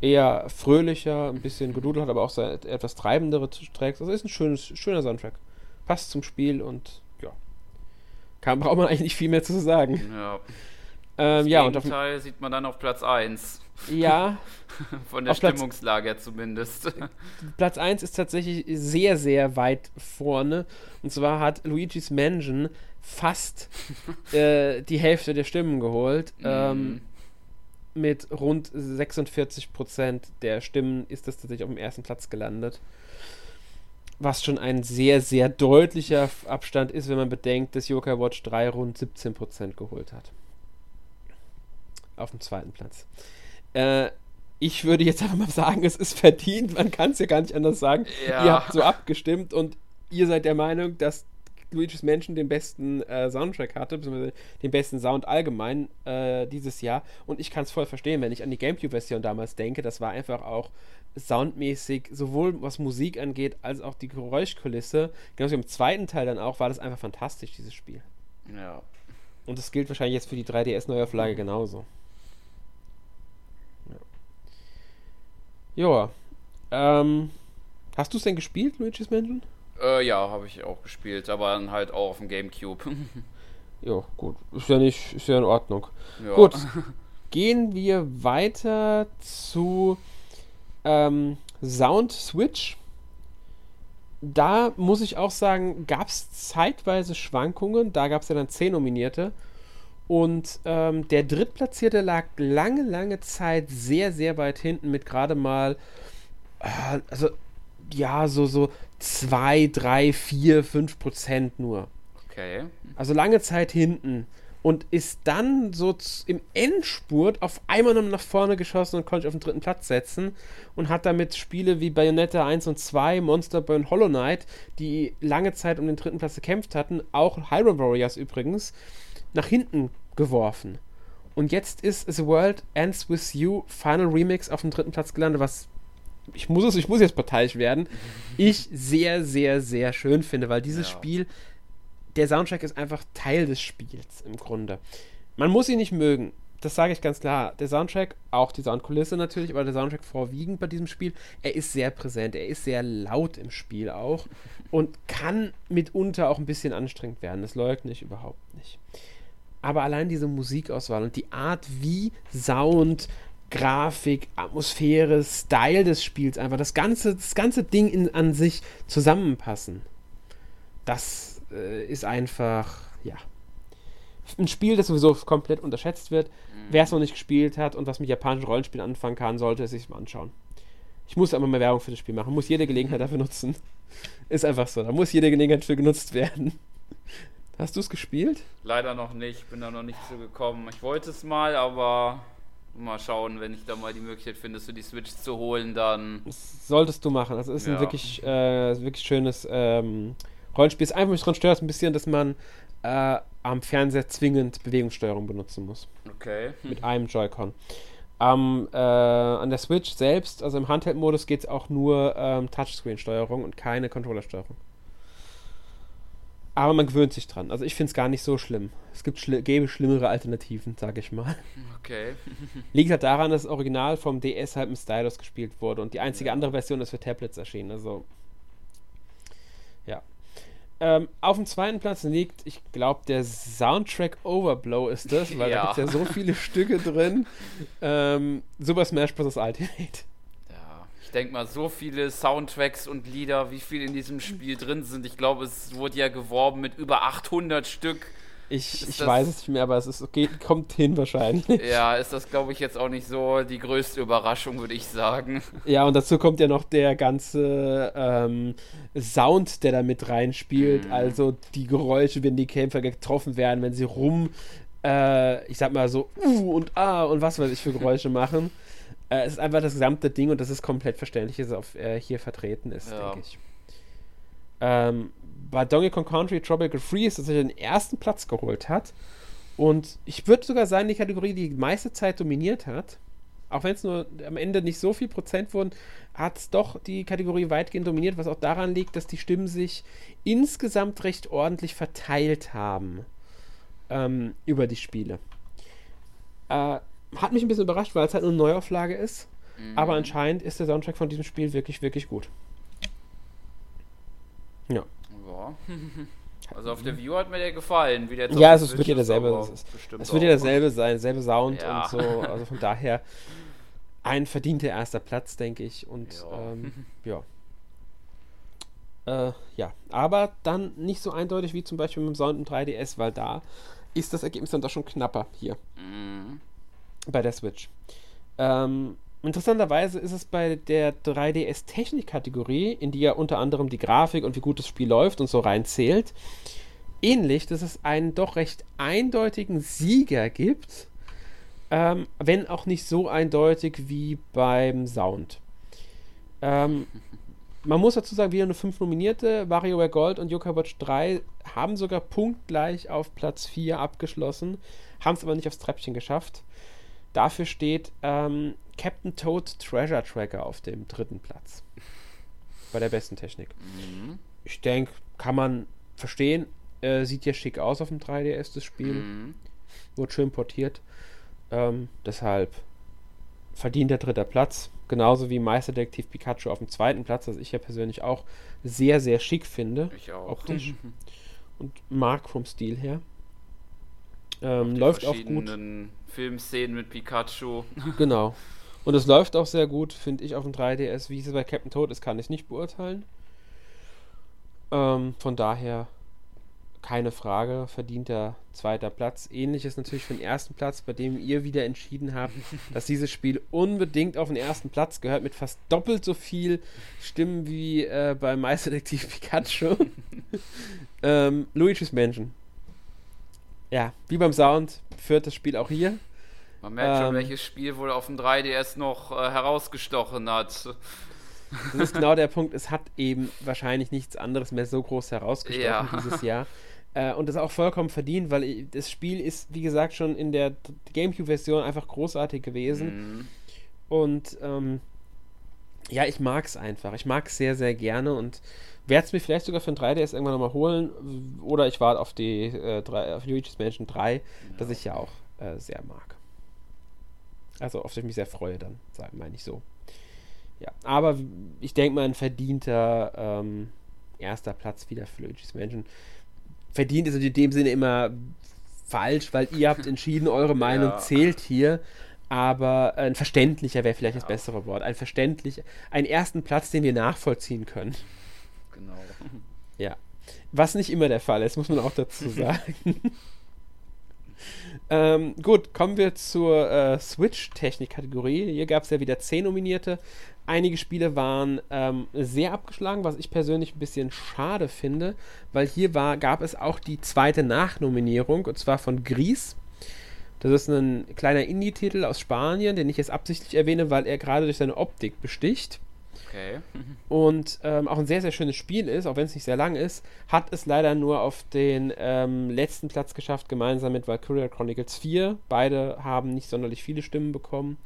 eher fröhlicher, ein bisschen gedudelt, hat aber auch etwas treibendere Tracks. Also ist ein schönes, schöner Soundtrack. Passt zum Spiel und ja. Kann, braucht man eigentlich nicht viel mehr zu sagen. Ja. Ähm, ja, und auf sieht man dann auf Platz 1. Ja. Von der Stimmungslage Platz, zumindest. Platz 1 ist tatsächlich sehr, sehr weit vorne. Und zwar hat Luigi's Mansion fast äh, die Hälfte der Stimmen geholt. Mhm. Ähm, mit rund 46% der Stimmen ist das tatsächlich auf dem ersten Platz gelandet. Was schon ein sehr, sehr deutlicher Abstand ist, wenn man bedenkt, dass Yokai Watch 3 rund 17% geholt hat. Auf dem zweiten Platz. Äh, ich würde jetzt einfach mal sagen, es ist verdient. Man kann es ja gar nicht anders sagen. Ja. Ihr habt so abgestimmt und ihr seid der Meinung, dass Luigi's Mansion den besten äh, Soundtrack hatte, beziehungsweise den besten Sound allgemein äh, dieses Jahr. Und ich kann es voll verstehen, wenn ich an die GameCube-Version damals denke. Das war einfach auch soundmäßig, sowohl was Musik angeht, als auch die Geräuschkulisse. Genauso wie im zweiten Teil dann auch, war das einfach fantastisch, dieses Spiel. Ja. Und das gilt wahrscheinlich jetzt für die 3DS-Neuauflage genauso. Joa. Ähm, hast du es denn gespielt, Luigi's Mansion? Äh, ja, habe ich auch gespielt, aber dann halt auch auf dem Gamecube. ja, gut. Ist ja nicht, ist ja in Ordnung. Ja. Gut. Gehen wir weiter zu ähm, Sound Switch. Da muss ich auch sagen, gab es zeitweise Schwankungen. Da gab es ja dann 10 Nominierte. Und ähm, der Drittplatzierte lag lange, lange Zeit sehr, sehr weit hinten mit gerade mal, äh, also ja, so, so 2, 3, 4, 5 Prozent nur. Okay. Also lange Zeit hinten. Und ist dann so im Endspurt auf einmal noch nach vorne geschossen und konnte sich auf den dritten Platz setzen. Und hat damit Spiele wie Bayonetta 1 und 2, Monster Boy und Hollow Knight, die lange Zeit um den dritten Platz gekämpft hatten, auch Hyrule Warriors übrigens, nach hinten geworfen. Und jetzt ist The World Ends With You Final Remix auf dem dritten Platz gelandet, was ich muss es, ich muss jetzt parteiisch werden, ich sehr, sehr, sehr schön finde, weil dieses ja. Spiel, der Soundtrack ist einfach Teil des Spiels im Grunde. Man muss ihn nicht mögen, das sage ich ganz klar. Der Soundtrack, auch die Soundkulisse natürlich, aber der Soundtrack vorwiegend bei diesem Spiel, er ist sehr präsent, er ist sehr laut im Spiel auch und kann mitunter auch ein bisschen anstrengend werden. Das leugne ich überhaupt nicht. Aber allein diese Musikauswahl und die Art, wie Sound Grafik, Atmosphäre, Style des Spiels einfach, das ganze, das ganze Ding in, an sich zusammenpassen. Das äh, ist einfach, ja. Ein Spiel, das sowieso komplett unterschätzt wird. Mhm. Wer es noch nicht gespielt hat und was mit japanischen Rollenspielen anfangen kann, sollte es sich mal anschauen. Ich muss aber mehr Werbung für das Spiel machen, muss jede Gelegenheit dafür nutzen. Ist einfach so, da muss jede Gelegenheit für genutzt werden. Hast du es gespielt? Leider noch nicht, bin da noch nicht so gekommen. Ich wollte es mal, aber mal schauen, wenn ich da mal die Möglichkeit finde, so die Switch zu holen, dann. Das solltest du machen. Das ist ja. ein wirklich, äh, wirklich schönes ähm, Rollenspiel. Es ist einfach mich daran stört ein bisschen, dass man äh, am Fernseher zwingend Bewegungssteuerung benutzen muss. Okay. Mit einem Joy-Con. Am, äh, an der Switch selbst, also im Handheld-Modus, geht es auch nur ähm, Touchscreen-Steuerung und keine Controller-Steuerung. Aber man gewöhnt sich dran. Also ich finde es gar nicht so schlimm. Es gibt schli gäbe schlimmere Alternativen, sage ich mal. Okay. Liegt halt daran, dass das Original vom DS halt im Stylus gespielt wurde und die einzige ja. andere Version ist für Tablets erschienen. Also ja. Ähm, auf dem zweiten Platz liegt, ich glaube, der Soundtrack Overblow ist das, weil ja. da gibt es ja so viele Stücke drin. Ähm, Super Smash Bros. Ultimate. Ich denke mal, so viele Soundtracks und Lieder, wie viel in diesem Spiel drin sind. Ich glaube, es wurde ja geworben mit über 800 Stück. Ich, ich weiß es nicht mehr, aber es ist, okay, kommt hin wahrscheinlich. Ja, ist das, glaube ich, jetzt auch nicht so die größte Überraschung, würde ich sagen. Ja, und dazu kommt ja noch der ganze ähm, Sound, der da mit reinspielt. Mm. Also die Geräusche, wenn die Kämpfer getroffen werden, wenn sie rum, äh, ich sag mal so, uh und ah und was weiß ich für Geräusche machen. Äh, es ist einfach das gesamte Ding und das ist komplett verständlich, dass es auf, äh, hier vertreten ist, ja. denke ich. Ähm, bei Donkey Kong Country Tropical Freeze, dass er den ersten Platz geholt hat. Und ich würde sogar sagen, die Kategorie, die die meiste Zeit dominiert hat, auch wenn es nur am Ende nicht so viel Prozent wurden, hat es doch die Kategorie weitgehend dominiert, was auch daran liegt, dass die Stimmen sich insgesamt recht ordentlich verteilt haben ähm, über die Spiele. Äh, hat mich ein bisschen überrascht, weil es halt nur eine Neuauflage ist. Mhm. Aber anscheinend ist der Soundtrack von diesem Spiel wirklich, wirklich gut. Ja. ja. Also auf der View hat mir der gefallen, wie der Ja, also es wird ja derselbe, es, ist, es wird ja derselbe sein, derselbe Sound ja. und so. Also von daher ein verdienter erster Platz, denke ich. Und ja. Ähm, ja. Äh, ja, aber dann nicht so eindeutig wie zum Beispiel mit dem Sound im 3DS, weil da ist das Ergebnis dann doch schon knapper hier. Mhm bei der Switch. Ähm, interessanterweise ist es bei der 3DS-Technik-Kategorie, in die ja unter anderem die Grafik und wie gut das Spiel läuft und so reinzählt, ähnlich, dass es einen doch recht eindeutigen Sieger gibt, ähm, wenn auch nicht so eindeutig wie beim Sound. Ähm, man muss dazu sagen, haben nur fünf Nominierte. WarioWare Gold und Yokai Watch 3 haben sogar punktgleich auf Platz 4 abgeschlossen, haben es aber nicht aufs Treppchen geschafft. Dafür steht ähm, Captain Toad Treasure Tracker auf dem dritten Platz. Bei der besten Technik. Mhm. Ich denke, kann man verstehen. Äh, sieht ja schick aus auf dem 3DS, das Spiel. Mhm. Wurde schön portiert. Ähm, deshalb verdient der dritte Platz. Genauso wie Meisterdetektiv Pikachu auf dem zweiten Platz, was ich ja persönlich auch sehr, sehr schick finde. Ich auch. Optisch. und mag vom Stil her. Ähm, läuft auch gut. Filmszenen mit Pikachu. Genau. Und es läuft auch sehr gut, finde ich, auf dem 3DS. Wie es bei Captain Toad ist, kann ich nicht beurteilen. Ähm, von daher keine Frage, verdient der zweiter Platz. Ähnliches natürlich für den ersten Platz, bei dem ihr wieder entschieden habt, dass dieses Spiel unbedingt auf den ersten Platz gehört, mit fast doppelt so viel Stimmen wie äh, bei Meisterdetektiv Pikachu. ähm, Luigi's Mansion ja, wie beim Sound führt das Spiel auch hier. Man merkt ähm, schon, welches Spiel wohl auf dem 3DS noch äh, herausgestochen hat. Das ist genau der Punkt. Es hat eben wahrscheinlich nichts anderes mehr so groß herausgestochen ja. dieses Jahr. Äh, und das auch vollkommen verdient, weil das Spiel ist, wie gesagt, schon in der GameCube-Version einfach großartig gewesen. Mhm. Und ähm, ja, ich mag es einfach. Ich mag es sehr, sehr gerne und werde es mir vielleicht sogar für ein 3DS irgendwann nochmal holen. Oder ich warte auf die äh, drei, auf Luigi's Mansion 3, ja. das ich ja auch äh, sehr mag. Also auf das ich mich sehr freue, dann meine ich so. Ja, aber ich denke mal, ein verdienter ähm, erster Platz wieder für Luigi's Mansion. Verdient ist in dem Sinne immer falsch, weil ihr habt entschieden, eure Meinung ja. zählt hier. Aber ein verständlicher wäre vielleicht ja. das bessere Wort. Ein verständlich, einen ersten Platz, den wir nachvollziehen können. Genau. Ja. Was nicht immer der Fall ist, muss man auch dazu sagen. ähm, gut, kommen wir zur äh, Switch-Technik-Kategorie. Hier gab es ja wieder 10 Nominierte. Einige Spiele waren ähm, sehr abgeschlagen, was ich persönlich ein bisschen schade finde, weil hier war, gab es auch die zweite Nachnominierung, und zwar von Gries. Das ist ein kleiner Indie-Titel aus Spanien, den ich jetzt absichtlich erwähne, weil er gerade durch seine Optik besticht. Okay. und ähm, auch ein sehr, sehr schönes Spiel ist, auch wenn es nicht sehr lang ist, hat es leider nur auf den ähm, letzten Platz geschafft, gemeinsam mit Valkyria Chronicles 4. Beide haben nicht sonderlich viele Stimmen bekommen.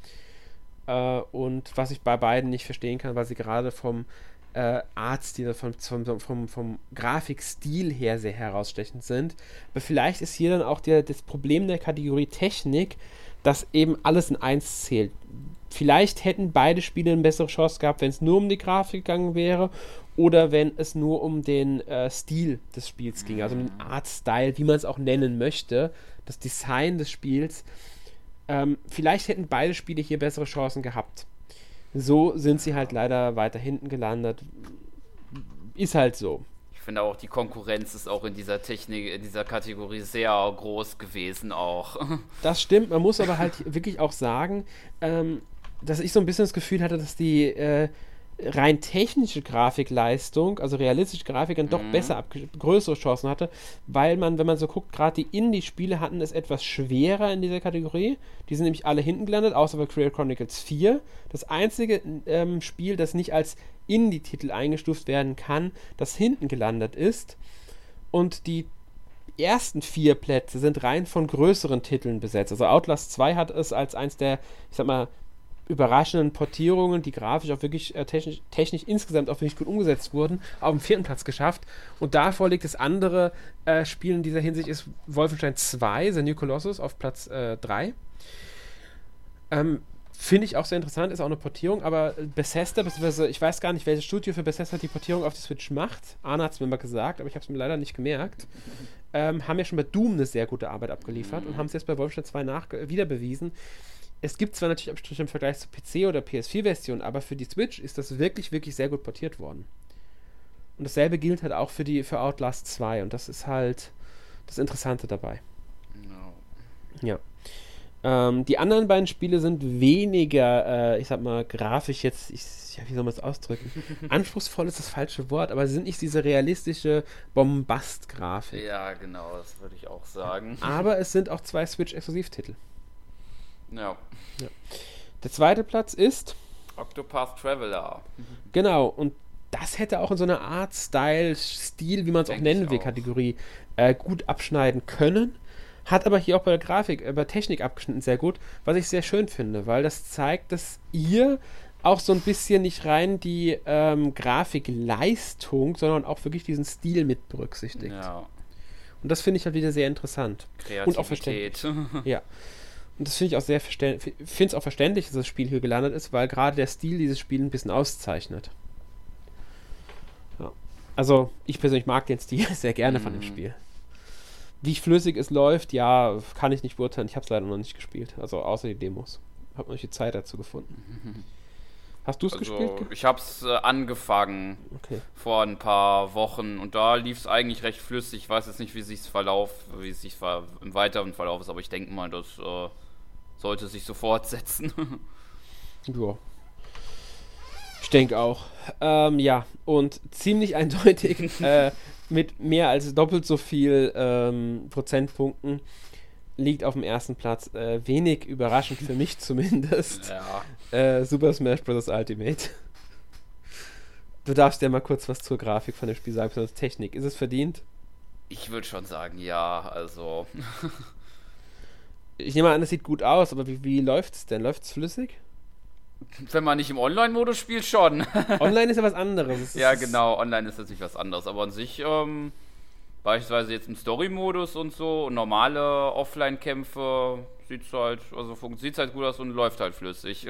Äh, und was ich bei beiden nicht verstehen kann, weil sie gerade vom äh, Artstil, vom, vom, vom, vom Grafikstil her sehr herausstechend sind. Aber vielleicht ist hier dann auch der, das Problem der Kategorie Technik, dass eben alles in eins zählt. Vielleicht hätten beide Spiele eine bessere Chance gehabt, wenn es nur um die Grafik gegangen wäre oder wenn es nur um den äh, Stil des Spiels ging, also um den Artstyle, wie man es auch nennen möchte, das Design des Spiels. Ähm, vielleicht hätten beide Spiele hier bessere Chancen gehabt. So sind sie halt leider weiter hinten gelandet. Ist halt so. Ich finde auch, die Konkurrenz ist auch in dieser Technik, in dieser Kategorie sehr groß gewesen auch. Das stimmt, man muss aber halt wirklich auch sagen, ähm, dass ich so ein bisschen das Gefühl hatte, dass die äh, rein technische Grafikleistung, also realistische Grafik, dann doch Mhm. besser, größere Chancen hatte, weil man, wenn man so guckt, gerade die Indie-Spiele hatten es etwas schwerer in dieser Kategorie. Die sind nämlich alle hinten gelandet, außer bei Career Chronicles 4. Das einzige ähm, Spiel, das nicht als Indie-Titel eingestuft werden kann, das hinten gelandet ist. Und die ersten vier Plätze sind rein von größeren Titeln besetzt. Also Outlast 2 hat es als eins der, ich sag mal, überraschenden Portierungen, die grafisch auch wirklich äh, technisch, technisch insgesamt auch wirklich gut umgesetzt wurden, auf dem vierten Platz geschafft. Und davor liegt das andere äh, Spiel in dieser Hinsicht ist Wolfenstein 2, The New Colossus, auf Platz 3. ähm, Finde ich auch sehr interessant, ist auch eine Portierung, aber Bethesda, beziehungsweise ich weiß gar nicht, welches Studio für Bethesda die Portierung auf die Switch macht. Arne hat es mir mal gesagt, aber ich habe es mir leider nicht gemerkt. Ähm, haben ja schon bei Doom eine sehr gute Arbeit abgeliefert und haben es jetzt bei Wolfenstein 2 nach wieder bewiesen. Es gibt zwar natürlich Abstriche im Vergleich zur PC- oder PS4-Version, aber für die Switch ist das wirklich, wirklich sehr gut portiert worden. Und dasselbe gilt halt auch für die für Outlast 2 und das ist halt das Interessante dabei. No. Ja. Ähm, die anderen beiden Spiele sind weniger, äh, ich sag mal, grafisch jetzt, ich, ja, wie soll man es ausdrücken? Anspruchsvoll ist das falsche Wort, aber sie sind nicht diese realistische Bombast-Grafik. Ja, genau, das würde ich auch sagen. Aber es sind auch zwei Switch-Exklusivtitel. Ja. Der zweite Platz ist, Octopath Traveler. genau, und das hätte auch in so einer Art, Style, Stil, wie man es auch nennen will, auch. Kategorie, äh, gut abschneiden können. Hat aber hier auch bei der Grafik, äh, bei Technik abgeschnitten sehr gut, was ich sehr schön finde, weil das zeigt, dass ihr auch so ein bisschen nicht rein die ähm, Grafikleistung, sondern auch wirklich diesen Stil mit berücksichtigt. Ja. Und das finde ich halt wieder sehr interessant. Und auch Kreativität. Ja. Und das finde ich auch sehr verständlich. Finde es auch verständlich, dass das Spiel hier gelandet ist, weil gerade der Stil dieses Spiels ein bisschen auszeichnet. Ja. Also, ich persönlich mag den Stil sehr gerne von dem Mhm. Spiel. Wie flüssig es läuft, ja, kann ich nicht beurteilen. Ich habe es leider noch nicht gespielt. Also, außer die Demos. Habe noch nicht die Zeit dazu gefunden. Hast du es gespielt? Also, ich habe es äh, angefangen Okay. vor ein paar Wochen und da lief es eigentlich recht flüssig. Ich weiß jetzt nicht, wie sich Verlauf, wie es sich im weiteren Verlauf ist, aber ich denke mal, das äh, sollte sich so fortsetzen. Ja. Ich denke auch. Ähm, ja, und ziemlich eindeutig äh, mit mehr als doppelt so viel ähm, Prozentpunkten liegt auf dem ersten Platz. Äh, wenig überraschend für mich zumindest. ja. Äh, Super Smash Bros. Ultimate. Du darfst ja mal kurz was zur Grafik von dem Spiel sagen, besonders Technik. Ist es verdient? Ich würde schon sagen, ja, also. Ich nehme an, es sieht gut aus, aber wie, wie läuft es denn? Läuft es flüssig? Wenn man nicht im Online-Modus spielt, schon. Online ist ja was anderes. Es ja, genau, online ist natürlich was anderes, aber an sich, ähm, beispielsweise jetzt im Story-Modus und so, und normale Offline-Kämpfe, sieht's halt, also sieht's halt gut aus und läuft halt flüssig.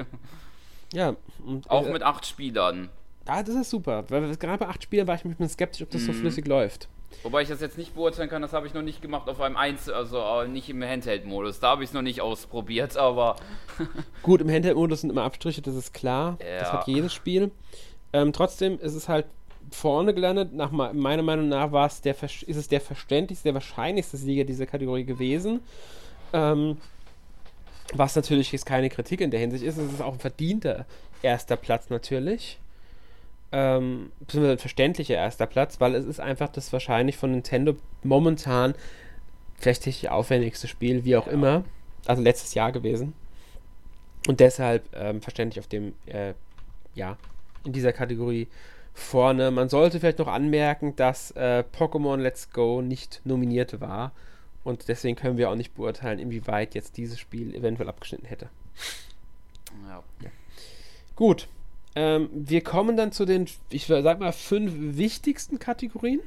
Ja. Und, Auch äh, mit acht Spielern. Ah, das ist super. Weil gerade bei acht Spielen war ich mir ein bisschen skeptisch, ob das so Mhm. flüssig läuft. Wobei ich das jetzt nicht beurteilen kann, das habe ich noch nicht gemacht auf einem Einzel, also äh, nicht im Handheld-Modus. Da habe ich es noch nicht ausprobiert, aber Gut, im Handheld-Modus sind immer Abstriche, das ist klar. Das Ja. hat jedes Spiel. Ähm, trotzdem ist es halt vorne gelandet. Nach me- meiner Meinung nach war es der, ist es der verständlichste, der wahrscheinlichste Sieger dieser Kategorie gewesen. Ähm, was natürlich jetzt keine Kritik in der Hinsicht ist. Es ist auch ein verdienter erster Platz natürlich. Ähm, beziehungsweise ein verständlicher erster Platz, weil es ist einfach das wahrscheinlich von Nintendo momentan vielleicht technisch aufwendigste Spiel, wie auch Ja. immer. Also letztes Jahr gewesen. Und deshalb ähm, verständlich auf dem äh, ja, in dieser Kategorie vorne. Man sollte vielleicht noch anmerken, dass äh, Pokémon Let's Go nicht nominiert war. Und deswegen können wir auch nicht beurteilen, inwieweit jetzt dieses Spiel eventuell abgeschnitten hätte. Ja. ja. Gut. Ähm, wir kommen dann zu den, ich sag mal, fünf wichtigsten Kategorien.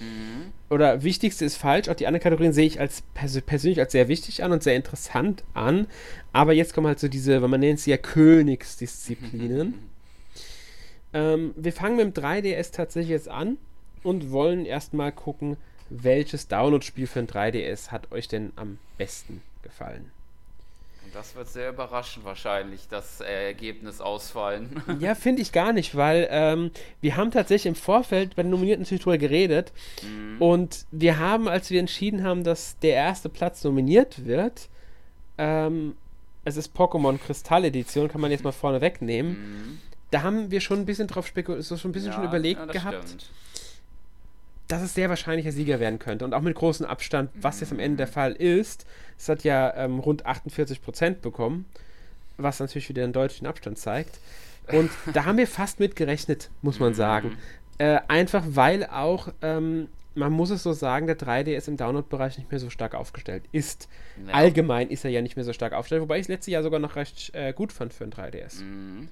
Mhm. Oder wichtigste ist falsch. Auch die anderen Kategorien sehe ich als pers persönlich als sehr wichtig an und sehr interessant an. Aber jetzt kommen halt so diese, man nennt sie ja Königsdisziplinen. ähm, wir fangen mit dem 3DS tatsächlich jetzt an und wollen erstmal gucken, welches Download-Spiel für ein 3DS hat euch denn am besten gefallen? Das wird sehr überraschend wahrscheinlich, das Ergebnis ausfallen. Ja, finde ich gar nicht, weil ähm, wir haben tatsächlich im Vorfeld bei den Nominierten natürlich drüber geredet mhm. und wir haben, als wir entschieden haben, dass der erste Platz nominiert wird, ähm, es ist Pokémon Kristall Edition, kann man jetzt mal vorne wegnehmen. Mhm. Da haben wir schon ein bisschen drauf spekuliert, so schon ein bisschen ja, schon überlegt ja, gehabt. Stimmt dass es sehr wahrscheinlich der Sieger werden könnte. Und auch mit großem Abstand, was jetzt am Ende der Fall ist. Es hat ja ähm, rund 48 Prozent bekommen, was natürlich wieder einen deutlichen Abstand zeigt. Und da haben wir fast mit gerechnet, muss man sagen. Äh, einfach weil auch, ähm, man muss es so sagen, der 3DS im Download-Bereich nicht mehr so stark aufgestellt ist. Ja. Allgemein ist er ja nicht mehr so stark aufgestellt, wobei ich es letztes Jahr sogar noch recht äh, gut fand für ein 3DS. Mhm.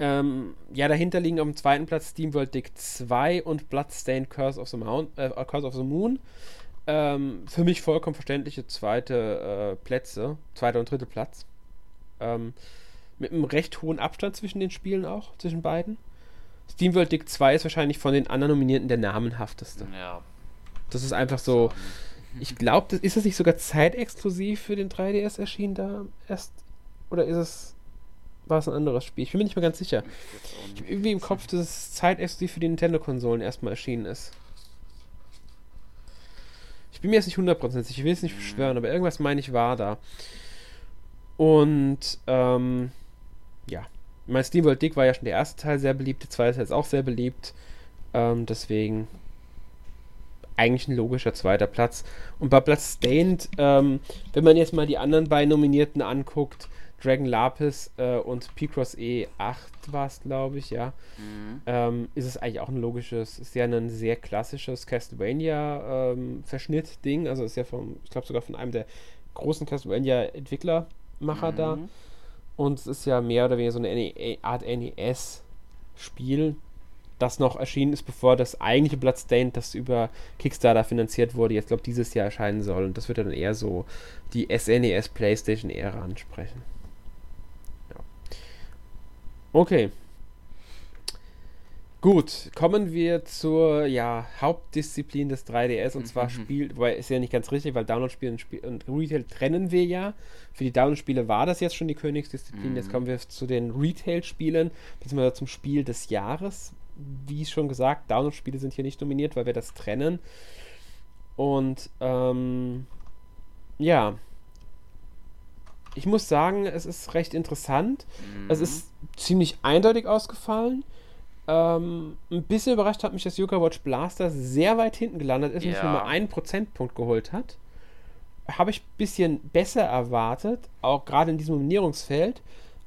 Ähm, ja, dahinter liegen auf dem zweiten Platz SteamWorld Dick 2 und Bloodstained Curse of the, Mount, äh, Curse of the Moon. Ähm, für mich vollkommen verständliche zweite äh, Plätze, zweiter und dritter Platz. Ähm, mit einem recht hohen Abstand zwischen den Spielen auch, zwischen beiden. SteamWorld Dick 2 ist wahrscheinlich von den anderen Nominierten der namenhafteste. Ja. Das ist einfach so. Ich glaube, ist das nicht sogar zeitexklusiv für den 3DS erschienen da erst? Oder ist es war es ein anderes Spiel. Ich bin mir nicht mehr ganz sicher. Ich habe irgendwie im Kopf, dass es zeitexklusiv für die Nintendo-Konsolen erstmal erschienen ist. Ich bin mir jetzt nicht 100% sicher, ich will es nicht beschwören, aber irgendwas meine ich war da. Und, ähm, ja. Mein SteamWorld Dick war ja schon der erste Teil sehr beliebt, der zweite Teil ist auch sehr beliebt. Ähm, deswegen eigentlich ein logischer zweiter Platz. Und bei Platz Stained, ähm, wenn man jetzt mal die anderen beiden Nominierten anguckt, Dragon Lapis äh, und Picross E8 war es, glaube ich, ja. Mhm. Ähm, ist es eigentlich auch ein logisches, ist ja ein sehr klassisches Castlevania-Verschnitt-Ding. Ähm, also ist ja vom, ich glaube sogar von einem der großen Castlevania-Entwicklermacher mhm. da. Und es ist ja mehr oder weniger so eine e Art NES-Spiel, das noch erschienen ist, bevor das eigentliche Bloodstained, das über Kickstarter finanziert wurde, jetzt glaube dieses Jahr erscheinen soll. Und das wird dann eher so die SNES PlayStation-Ära ansprechen. Okay. Gut, kommen wir zur ja, Hauptdisziplin des 3DS und zwar mhm. Spiel, weil ist ja nicht ganz richtig, weil Download-Spiele und, Spiel und Retail trennen wir ja. Für die Download-Spiele war das jetzt schon die Königsdisziplin. Mhm. Jetzt kommen wir zu den Retail-Spielen, beziehungsweise zum Spiel des Jahres. Wie schon gesagt, Download-Spiele sind hier nicht dominiert, weil wir das trennen. Und ähm, ja, ich muss sagen, es ist recht interessant. Mhm. Es ist ziemlich eindeutig ausgefallen. Ähm, ein bisschen überrascht hat mich, dass Yoga Watch Blaster sehr weit hinten gelandet ist ja. und nur mal einen Prozentpunkt geholt hat. Habe ich ein bisschen besser erwartet, auch gerade in diesem Nominierungsfeld.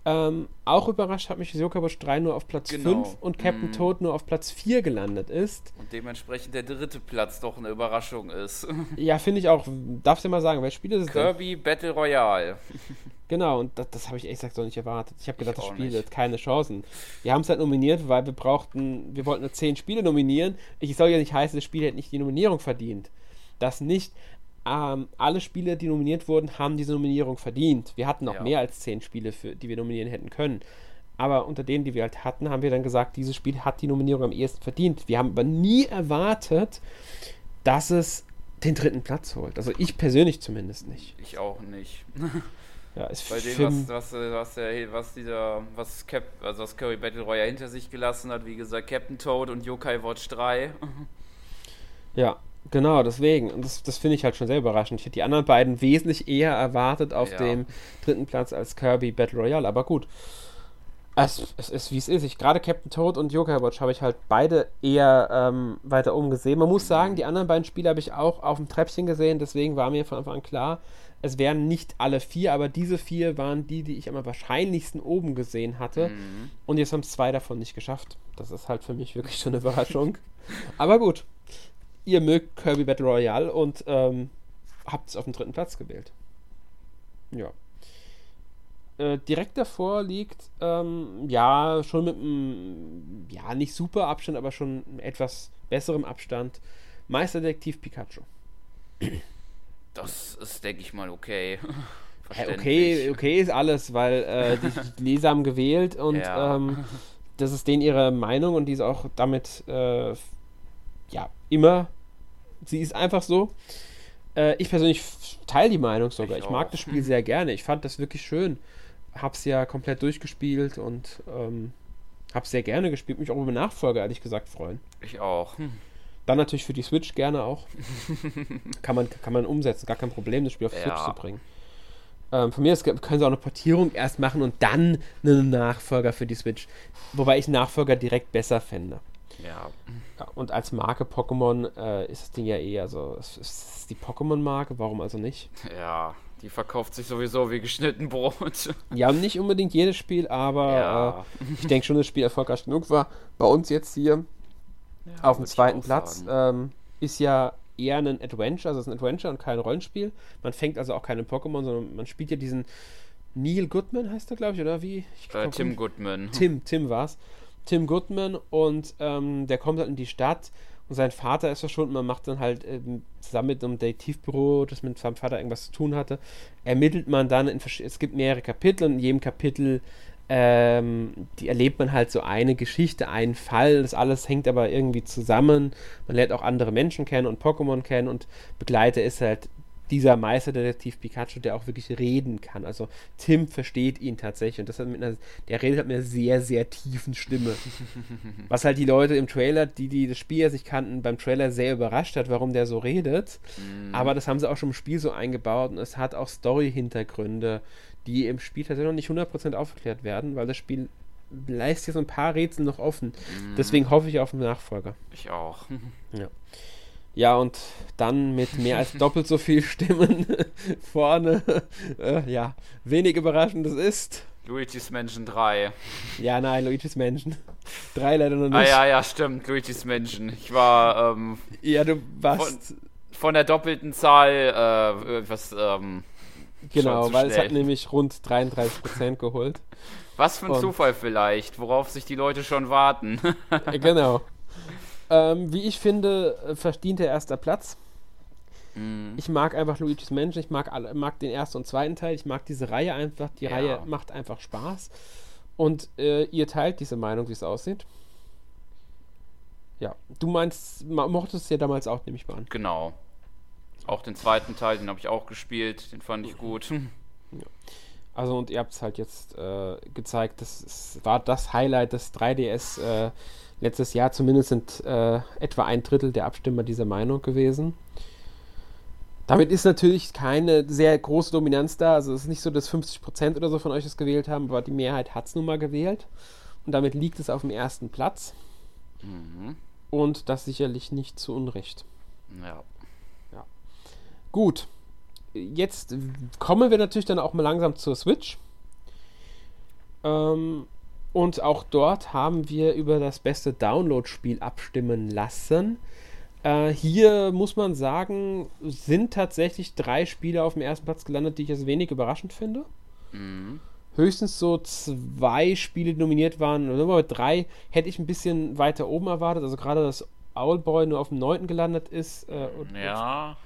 Ähm, auch überrascht hat mich, dass Jokabusch 3 nur auf Platz genau. 5 und Captain mm. Toad nur auf Platz 4 gelandet ist. Und dementsprechend der dritte Platz doch eine Überraschung ist. ja, finde ich auch. Darfst du mal sagen, welches Spiel ist es Kirby denn? Battle Royale. genau, und das, das habe ich echt gesagt so nicht erwartet. Ich habe gedacht, ich das Spiel hat keine Chancen. Wir haben es halt nominiert, weil wir brauchten, wir wollten nur 10 Spiele nominieren. Ich soll ja nicht heißen, das Spiel hätte nicht die Nominierung verdient. Das nicht ähm, alle Spiele, die nominiert wurden, haben diese Nominierung verdient. Wir hatten noch ja. mehr als zehn Spiele, für, die wir nominieren hätten können. Aber unter denen, die wir halt hatten, haben wir dann gesagt, dieses Spiel hat die Nominierung am ehesten verdient. Wir haben aber nie erwartet, dass es den dritten Platz holt. Also ich persönlich zumindest nicht. Ich auch nicht. Ja, ist Bei dem, was, was, was, der, was dieser, was Cap, also was Curry Battle Royale hinter sich gelassen hat, wie gesagt, Captain Toad und Yokai Watch 3. Ja, Genau, deswegen. Und das, das finde ich halt schon sehr überraschend. Ich hätte die anderen beiden wesentlich eher erwartet auf ja. dem dritten Platz als Kirby Battle Royale. Aber gut. Es, es ist wie es ist. Ich gerade Captain Toad und Yokai Watch habe ich halt beide eher ähm, weiter oben gesehen. Man muss sagen, die anderen beiden Spiele habe ich auch auf dem Treppchen gesehen, deswegen war mir von Anfang an klar, Es wären nicht alle vier, aber diese vier waren die, die ich am wahrscheinlichsten oben gesehen hatte. Mhm. Und jetzt haben es zwei davon nicht geschafft. Das ist halt für mich wirklich schon eine Überraschung. aber gut, ihr mögt Kirby Battle Royale und ähm, habt es auf den dritten Platz gewählt. Ja. Äh, direkt davor liegt, ähm, ja, schon mit einem, ja, nicht super Abstand, aber schon etwas besserem Abstand, Meisterdetektiv Pikachu. Das ist, denke ich mal, okay. Okay, okay ist alles, weil äh, die Leser haben gewählt und Ja. ähm, das ist denen ihre Meinung und die ist auch damit, äh, ja, immer, sie ist einfach so. Äh, ich persönlich teile die Meinung sogar. Ich Ich, mag das Spiel sehr gerne. Ich fand das wirklich schön. Hab's ja komplett durchgespielt und ähm, hab's sehr gerne gespielt. Mich auch über Nachfolger, ehrlich gesagt, freuen. Ich auch. Hm. Dann natürlich für die Switch gerne auch. kann, man, kann man umsetzen, gar kein Problem, das Spiel auf die Switch Ja. zu bringen. Ähm, von mir aus können sie auch eine Portierung erst machen und dann einen Nachfolger für die Switch. Wobei ich Nachfolger direkt besser fände. Ja. Ja, und als Marke Pokémon äh, ist das Ding ja eh, also es ist die Pokémon-Marke, warum also nicht? Ja, die verkauft sich sowieso wie geschnitten Brot. Ja, nicht unbedingt jedes Spiel, aber Ja. äh, ich denke schon, das Spiel erfolgreich genug war. Bei uns jetzt hier auf dem zweiten Platz ähm, ist ja eher ein Adventure, also es ist ein Adventure und kein Rollenspiel. Man fängt also auch keine Pokémon, sondern man spielt ja diesen Neil Goodman heißt er, glaube ich, oder wie? Ich Äh, glaub, Tim Goodman. Tim, Tim war's. Tim Goodman und ähm, der kommt halt in die Stadt und sein Vater ist verschwunden. Man macht dann halt ähm, zusammen mit einem Detektivbüro, das mit seinem Vater irgendwas zu tun hatte, ermittelt man dann es gibt mehrere Kapitel und in jedem Kapitel ähm, die erlebt man halt so eine Geschichte, einen Fall. Das alles hängt aber irgendwie zusammen. Man lernt auch andere Menschen kennen und Pokémon kennen und Begleiter ist halt dieser Meisterdetektiv Pikachu, der auch wirklich reden kann. Also Tim versteht ihn tatsächlich und das hat mit einer, der redet halt mit einer sehr, sehr tiefen Stimme. Was halt die Leute im Trailer, die, die das Spiel ja sich kannten, beim Trailer sehr überrascht hat, warum der so redet. Mhm. Aber das haben sie auch schon im Spiel so eingebaut und es hat auch Story-Hintergründe, die im Spiel tatsächlich noch nicht 100% aufgeklärt werden, weil das Spiel lässt hier so ein paar Rätsel noch offen. Mhm. Deswegen hoffe ich auf einen Nachfolger. Ich auch. Ja, und dann mit mehr als doppelt so viel Stimmen vorne. Äh, ja, wenig überraschend das ist. Luigi's Mansion 3. Ja, nein, Luigi's Mansion. Drei leider noch nicht. Ah ja, ja, stimmt, Luigi's Mansion. Ich war ähm, Ja, du warst. von der doppelten Zahl äh, etwas, ähm, genau, weil es hat schnell. nämlich rund 33% geholt. was für ein Und- Zufall vielleicht, worauf sich die Leute schon warten. Äh, genau. Ähm, wie ich finde, äh, verdient der erster Platz. Mhm. Ich mag einfach Luigi's Mansion, ich mag, alle, mag den ersten und zweiten Teil, ich mag diese Reihe einfach, die Ja. Reihe macht einfach Spaß. Und äh, ihr teilt diese Meinung, wie es aussieht. Ja, du meinst, mochtest es ja damals auch, nehme ich mal an. Genau. Auch den zweiten Teil, den habe ich auch gespielt, den fand ich gut. Also und ihr habt es halt jetzt äh, gezeigt, das ist, war das Highlight des 3DS äh, letztes Jahr. Zumindest sind äh, etwa ein Drittel der Abstimmer dieser Meinung gewesen. Damit ist natürlich keine sehr große Dominanz da. Also es ist nicht so, dass 50% oder so von euch es gewählt haben, aber die Mehrheit hat es nun mal gewählt. Und damit liegt es auf dem ersten Platz. Mhm. Und das sicherlich nicht zu Unrecht. Ja. Gut. Jetzt kommen wir natürlich dann auch mal langsam zur Switch. Ähm, und auch dort haben wir über das beste Download-Spiel abstimmen lassen. Äh, hier muss man sagen, sind tatsächlich drei Spiele auf dem ersten Platz gelandet, die ich jetzt wenig überraschend finde. Mhm. Höchstens so zwei Spiele, die nominiert waren, oder aber drei hätte ich ein bisschen weiter oben erwartet. Also gerade, dass Owlboy nur auf dem neunten gelandet ist. Äh, und, Ja.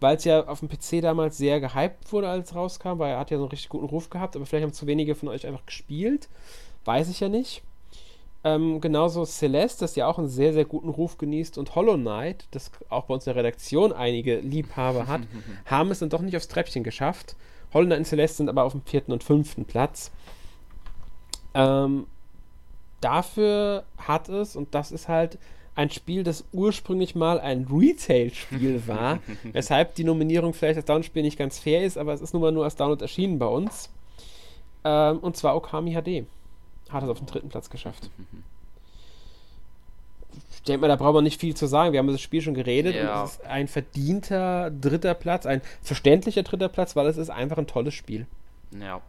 weil es ja auf dem PC damals sehr gehypt wurde, als es rauskam, weil er hat ja so einen richtig guten Ruf gehabt, aber vielleicht haben zu wenige von euch einfach gespielt. Weiß ich ja nicht. Ähm, genauso Celeste, das ja auch einen sehr, sehr guten Ruf genießt, und Hollow Knight, das auch bei uns in der Redaktion einige Liebhaber hat, haben es dann doch nicht aufs Treppchen geschafft. Hollow Knight und Celeste sind aber auf dem vierten und fünften Platz. Ähm, dafür hat es, und das ist halt ein Spiel, das ursprünglich mal ein Retail-Spiel war, weshalb die Nominierung vielleicht als Download-Spiel nicht ganz fair ist, aber es ist nun mal nur als Download erschienen bei uns. Ähm, und zwar Okami HD. Hat es auf den dritten Platz geschafft. ich denke mal, da braucht man nicht viel zu sagen. Wir haben über das Spiel schon geredet Ja. es ist ein verdienter dritter Platz, ein verständlicher dritter Platz, weil es ist einfach ein tolles Spiel. Ja.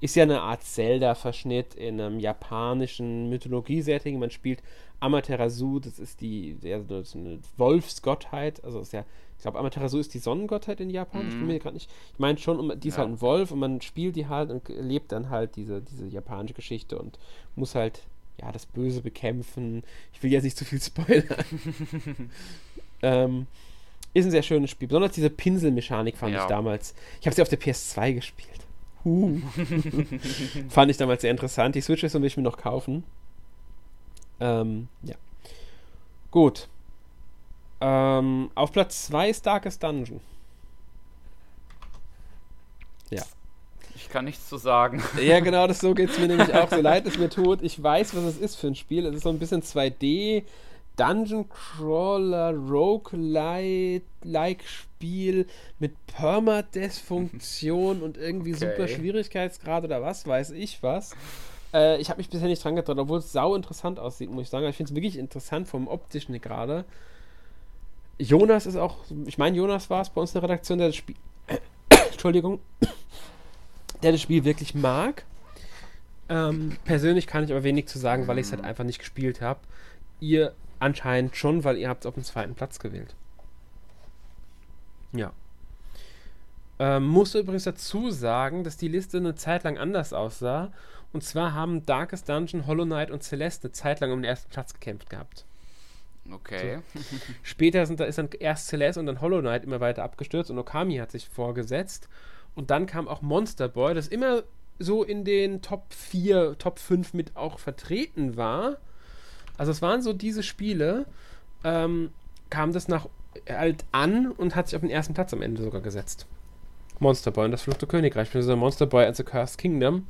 Ist ja eine Art Zelda-Verschnitt in einem japanischen Mythologie-Setting. Man spielt Amaterasu, das ist die der, eine Wolfsgottheit. Also ist ja, ich glaube, Amaterasu ist die Sonnengottheit in Japan. Ich bin Mhm. mir gerade nicht. Ich meine schon, um- die ist Ja. halt ein Wolf und man spielt die halt und lebt dann halt diese, diese japanische Geschichte und muss halt ja das Böse bekämpfen. Ich will jetzt nicht zu viel spoilern. ähm, ist ein sehr schönes Spiel. Besonders diese Pinselmechanik fand Ja. ich damals. Ich habe sie auf der PS2 gespielt. Huh. fand ich damals sehr interessant. Die Switch ist will ich mir noch kaufen. Ähm, ja. Gut. Ähm, auf Platz 2 ist Darkest Dungeon. Ich kann nichts zu sagen. Ja, genau, das so geht es mir nämlich auch. So leid es mir tut. Ich weiß, was es ist für ein Spiel. Es ist so ein bisschen 2D. Dungeon Crawler, Roguelite-like Spiel mit Permadeath-Funktion und irgendwie Okay. super Schwierigkeitsgrad oder was weiß ich was. Äh, ich habe mich bisher nicht dran getraut, obwohl es sau interessant aussieht, muss ich sagen. Ich finde es wirklich interessant vom optischen gerade. Jonas ist auch, ich meine, Jonas war es bei uns in der Redaktion, der das Spiel, Entschuldigung, der das Spiel wirklich mag. Ähm, persönlich kann ich aber wenig zu sagen, weil ich es halt einfach nicht gespielt habe. Ihr anscheinend schon, weil ihr habt es auf dem zweiten Platz gewählt. Ja. Ähm, musste übrigens dazu sagen, dass die Liste eine Zeit lang anders aussah. Und zwar haben Darkest Dungeon, Hollow Knight und Celeste eine Zeit lang um den ersten Platz gekämpft gehabt. Okay. Später sind, da ist dann erst Celeste und dann Hollow Knight immer weiter abgestürzt und Okami hat sich vorgesetzt. Und dann kam auch Monster Boy, das immer so in den Top 4, Top 5 mit auch vertreten war. Also es waren so diese Spiele, ähm, kam das nach halt an und hat sich auf den ersten Platz am Ende sogar gesetzt. Monster Boy und das Fluchte Königreich, beziehungsweise Monster Boy and the Cursed Kingdom.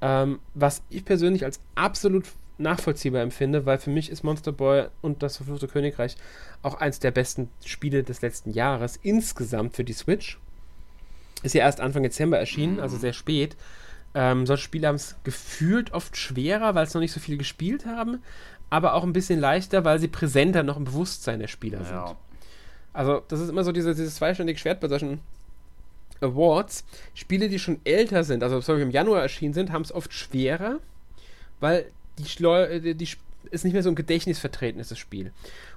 Ähm, was ich persönlich als absolut nachvollziehbar empfinde, weil für mich ist Monster Boy und das verfluchte Königreich auch eins der besten Spiele des letzten Jahres insgesamt für die Switch. Ist ja erst Anfang Dezember erschienen, also sehr spät. Ähm, solche Spiele haben es gefühlt oft schwerer, weil es noch nicht so viel gespielt haben, aber auch ein bisschen leichter, weil sie präsenter noch im Bewusstsein der Spieler sind. Ja. Also, das ist immer so diese, dieses zweischneidige Schwert bei solchen Awards. Spiele, die schon älter sind, also zum Beispiel im Januar erschienen sind, haben es oft schwerer, weil die, äh, die, die ist nicht mehr so im Gedächtnis vertreten ist, das Spiel.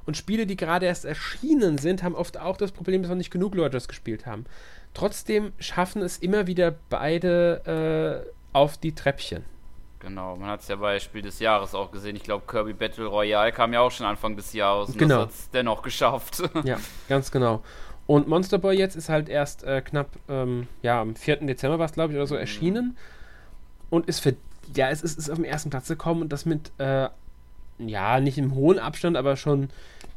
Und Spiele, die gerade erst erschienen sind, haben oft auch das Problem, dass noch nicht genug Leute das gespielt haben. Trotzdem schaffen es immer wieder beide äh, auf die Treppchen. Genau, man hat es ja bei Spiel des Jahres auch gesehen. Ich glaube, Kirby Battle Royale kam ja auch schon Anfang des Jahres und Genau. das hat es dennoch geschafft. Ja, ganz genau. Und Monster Boy jetzt ist halt erst äh, knapp, ähm, ja, am 4. Dezember war es, glaube ich, oder so erschienen. Und ist für, ja, es ist, ist auf den ersten Platz gekommen und das mit, äh, ja, nicht im hohen Abstand, aber schon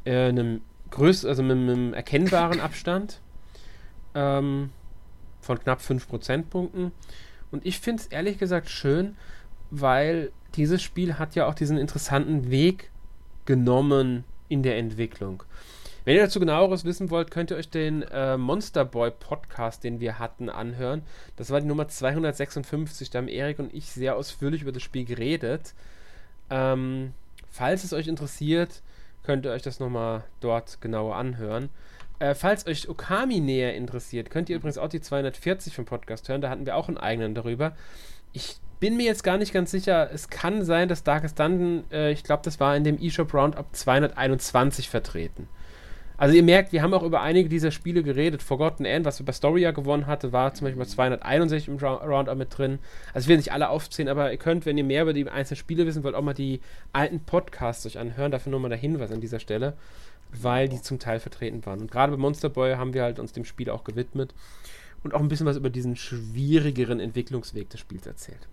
äh, einem größeren, also mit, mit einem erkennbaren Abstand ähm, von knapp 5 Prozentpunkten. Und ich finde es ehrlich gesagt schön, weil dieses Spiel hat ja auch diesen interessanten Weg genommen in der Entwicklung. Wenn ihr dazu genaueres wissen wollt, könnt ihr euch den äh, Monster Boy Podcast, den wir hatten, anhören. Das war die Nummer 256. Da haben Erik und ich sehr ausführlich über das Spiel geredet. Ähm, falls es euch interessiert, könnt ihr euch das nochmal dort genauer anhören. Äh, falls euch Okami näher interessiert, könnt ihr übrigens auch die 240 vom Podcast hören. Da hatten wir auch einen eigenen darüber. Ich bin mir jetzt gar nicht ganz sicher. Es kann sein, dass Darkest Dungeon, äh, ich glaube, das war in dem eShop Roundup 221 vertreten. Also ihr merkt, wir haben auch über einige dieser Spiele geredet. Forgotten End, was über Storia gewonnen hatte, war zum Beispiel bei 261 im Rou- Roundup mit drin. Also ich will nicht alle aufzählen, aber ihr könnt, wenn ihr mehr über die einzelnen Spiele wissen wollt, auch mal die alten Podcasts euch anhören. Dafür nur mal der Hinweis an dieser Stelle, weil die zum Teil vertreten waren. Und gerade bei Monster Boy haben wir halt uns dem Spiel auch gewidmet und auch ein bisschen was über diesen schwierigeren Entwicklungsweg des Spiels erzählt.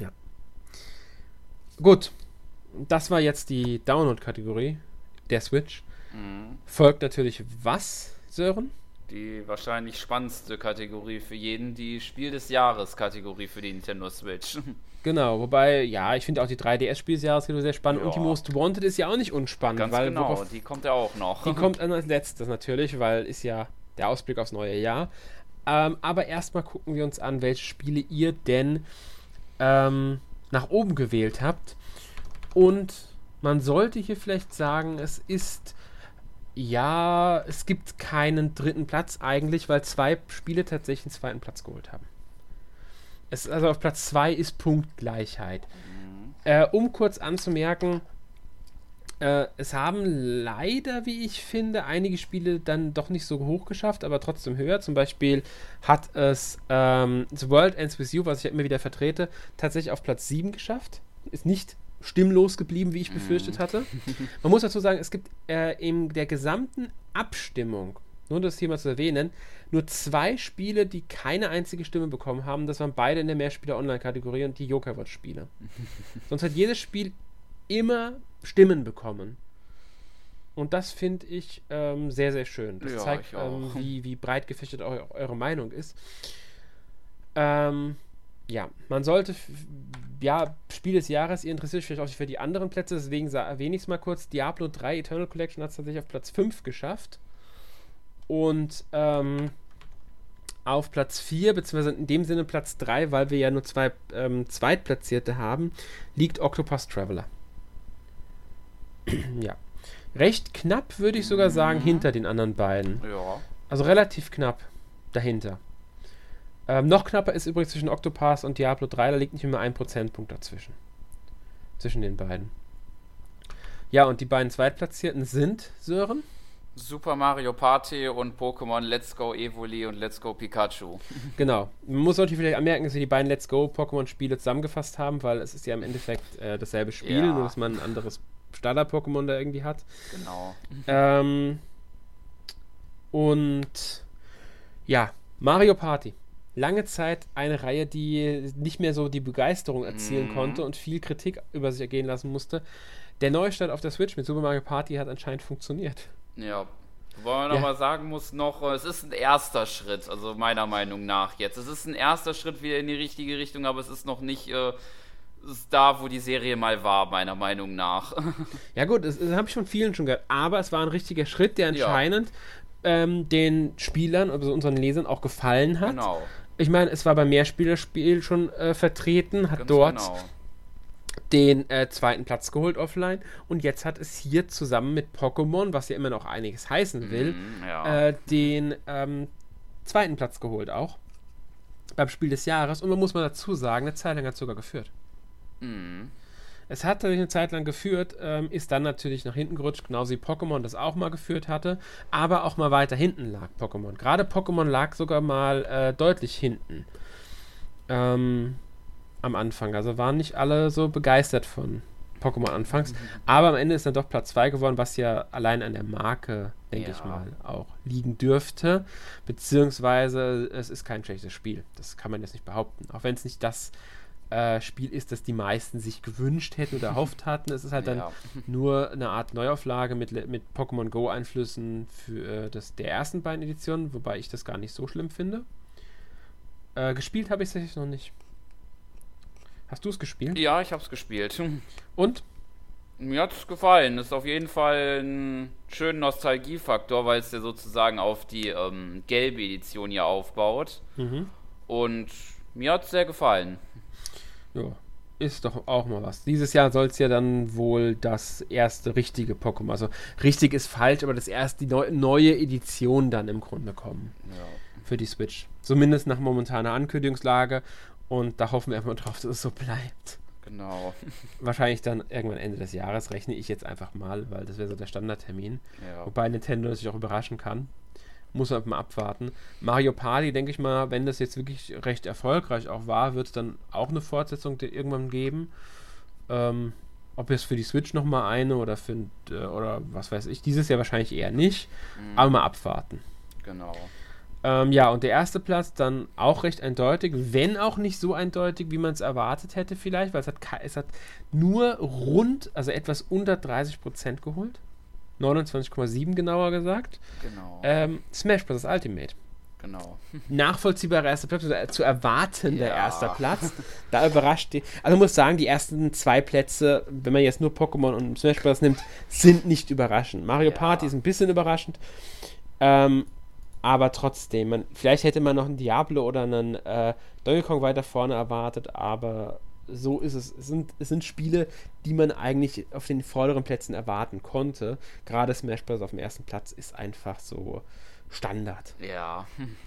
Ja. Gut. Das war jetzt die Download-Kategorie der Switch. Mhm. Folgt natürlich was, Sören? Die wahrscheinlich spannendste Kategorie für jeden, die Spiel des Jahres Kategorie für die Nintendo Switch. Genau, wobei, ja, ich finde auch die 3DS-Spiele des Jahres sehr spannend und die Ja. Most Wanted ist ja auch nicht unspannend, Ganz weil genau, worauf- die kommt ja auch noch. die kommt als letztes natürlich, weil ist ja der Ausblick aufs neue Jahr. Ähm, aber erstmal gucken wir uns an, welche Spiele ihr denn ähm, nach oben gewählt habt. Und man sollte hier vielleicht sagen, es ist ja, es gibt keinen dritten Platz eigentlich, weil zwei Spiele tatsächlich einen zweiten Platz geholt haben. Es, also auf Platz 2 ist Punktgleichheit. Mhm. Äh, um kurz anzumerken, äh, es haben leider, wie ich finde, einige Spiele dann doch nicht so hoch geschafft, aber trotzdem höher. Zum Beispiel hat es ähm, The World Ends With You, was ich ja immer wieder vertrete, tatsächlich auf Platz 7 geschafft. Ist nicht stimmlos geblieben, wie ich befürchtet mhm. hatte. Man muss dazu sagen, es gibt äh, in der gesamten Abstimmung, nur das Thema zu erwähnen, nur zwei Spiele, die keine einzige Stimme bekommen haben. Das waren beide in der Mehrspieler-Online-Kategorie und die Joker-Watch-Spiele. Sonst hat jedes Spiel immer Stimmen bekommen. Und das finde ich ähm, sehr, sehr schön. Das ja, zeigt, ähm, wie, wie breit gefächert eu eure Meinung ist. Ähm, ja, man sollte, ja, Spiel des Jahres, ihr interessiert euch vielleicht auch für die anderen Plätze, deswegen erwähne ich es mal kurz. Diablo 3 Eternal Collection hat es tatsächlich auf Platz 5 geschafft. Und ähm, auf Platz 4, beziehungsweise in dem Sinne Platz 3, weil wir ja nur zwei ähm, Zweitplatzierte haben, liegt Octopus Traveler. ja. Recht knapp, würde ich sogar sagen, mhm. hinter den anderen beiden. Ja. Also relativ knapp dahinter. Ähm, noch knapper ist übrigens zwischen Octopath und Diablo 3, da liegt nicht mehr ein Prozentpunkt dazwischen. Zwischen den beiden. Ja, und die beiden Zweitplatzierten sind, Sören? Super Mario Party und Pokémon Let's Go Evoli und Let's Go Pikachu. Genau. Man muss natürlich vielleicht anmerken, dass wir die beiden Let's Go Pokémon-Spiele zusammengefasst haben, weil es ist ja im Endeffekt äh, dasselbe Spiel, ja. nur dass man ein anderes Starter-Pokémon da irgendwie hat. Genau. Ähm, und ja, Mario Party lange Zeit eine Reihe, die nicht mehr so die Begeisterung erzielen mhm. konnte und viel Kritik über sich ergehen lassen musste. Der Neustart auf der Switch mit Super Mario Party hat anscheinend funktioniert. Ja. Wobei man ja. aber sagen muss noch, es ist ein erster Schritt, also meiner Meinung nach jetzt. Es ist ein erster Schritt wieder in die richtige Richtung, aber es ist noch nicht äh, da, wo die Serie mal war, meiner Meinung nach. Ja gut, das, das habe ich von vielen schon gehört, aber es war ein richtiger Schritt, der anscheinend ja. ähm, den Spielern, also unseren Lesern auch gefallen hat. Genau. Ich meine, es war beim Mehrspielerspiel schon äh, vertreten, hat Ganz dort genau. den äh, zweiten Platz geholt offline und jetzt hat es hier zusammen mit Pokémon, was ja immer noch einiges heißen will, mm, ja. äh, den ähm, zweiten Platz geholt auch beim Spiel des Jahres und man muss mal dazu sagen, eine Zeit lang hat es sogar geführt. Mm. Es hat natürlich eine Zeit lang geführt, ähm, ist dann natürlich nach hinten gerutscht, genauso wie Pokémon das auch mal geführt hatte, aber auch mal weiter hinten lag Pokémon. Gerade Pokémon lag sogar mal äh, deutlich hinten ähm, am Anfang. Also waren nicht alle so begeistert von Pokémon anfangs, mhm. aber am Ende ist dann doch Platz 2 geworden, was ja allein an der Marke, denke ja. ich mal, auch liegen dürfte. Beziehungsweise es ist kein schlechtes Spiel. Das kann man jetzt nicht behaupten. Auch wenn es nicht das äh, Spiel ist, das die meisten sich gewünscht hätten oder erhofft hatten. Es ist halt dann ja. nur eine Art Neuauflage mit, mit Pokémon Go-Einflüssen für äh, das, der ersten beiden Editionen, wobei ich das gar nicht so schlimm finde. Äh, gespielt habe ich es tatsächlich noch nicht. Hast du es gespielt? Ja, ich habe es gespielt. Und? Mir hat es gefallen. Ist auf jeden Fall ein schöner Nostalgiefaktor, weil es ja sozusagen auf die ähm, gelbe Edition hier aufbaut. Mhm. Und mir hat es sehr gefallen. Ja, ist doch auch mal was. Dieses Jahr soll es ja dann wohl das erste richtige Pokémon, also richtig ist falsch, aber das erste, die neu, neue Edition dann im Grunde kommen. Ja. Für die Switch. Zumindest nach momentaner Ankündigungslage. Und da hoffen wir einfach drauf, dass es so bleibt. Genau. Wahrscheinlich dann irgendwann Ende des Jahres, rechne ich jetzt einfach mal, weil das wäre so der Standardtermin. Ja. Wobei Nintendo sich auch überraschen kann muss man mal abwarten. Mario Party, denke ich mal, wenn das jetzt wirklich recht erfolgreich auch war, wird es dann auch eine Fortsetzung irgendwann geben. Ähm, ob jetzt für die Switch nochmal eine oder für äh, oder was weiß ich, dieses Jahr wahrscheinlich eher nicht, mhm. aber mal abwarten. Genau. Ähm, ja, und der erste Platz dann auch recht eindeutig, wenn auch nicht so eindeutig, wie man es erwartet hätte vielleicht, weil es hat, es hat nur rund, also etwas unter 30% geholt. 29,7 genauer gesagt. Genau. Ähm, Smash Bros. Ultimate. Genau. Nachvollziehbarer erster Platz, oder zu erwarten ja. der erste Platz. Da überrascht die. Also muss sagen, die ersten zwei Plätze, wenn man jetzt nur Pokémon und Smash Bros. nimmt, sind nicht überraschend. Mario ja. Party ist ein bisschen überraschend. Ähm, aber trotzdem, man, vielleicht hätte man noch einen Diablo oder einen äh, Donkey Kong weiter vorne erwartet, aber so ist es. Es sind, es sind Spiele, die man eigentlich auf den vorderen Plätzen erwarten konnte. Gerade Smash Bros. auf dem ersten Platz ist einfach so Standard. Ja.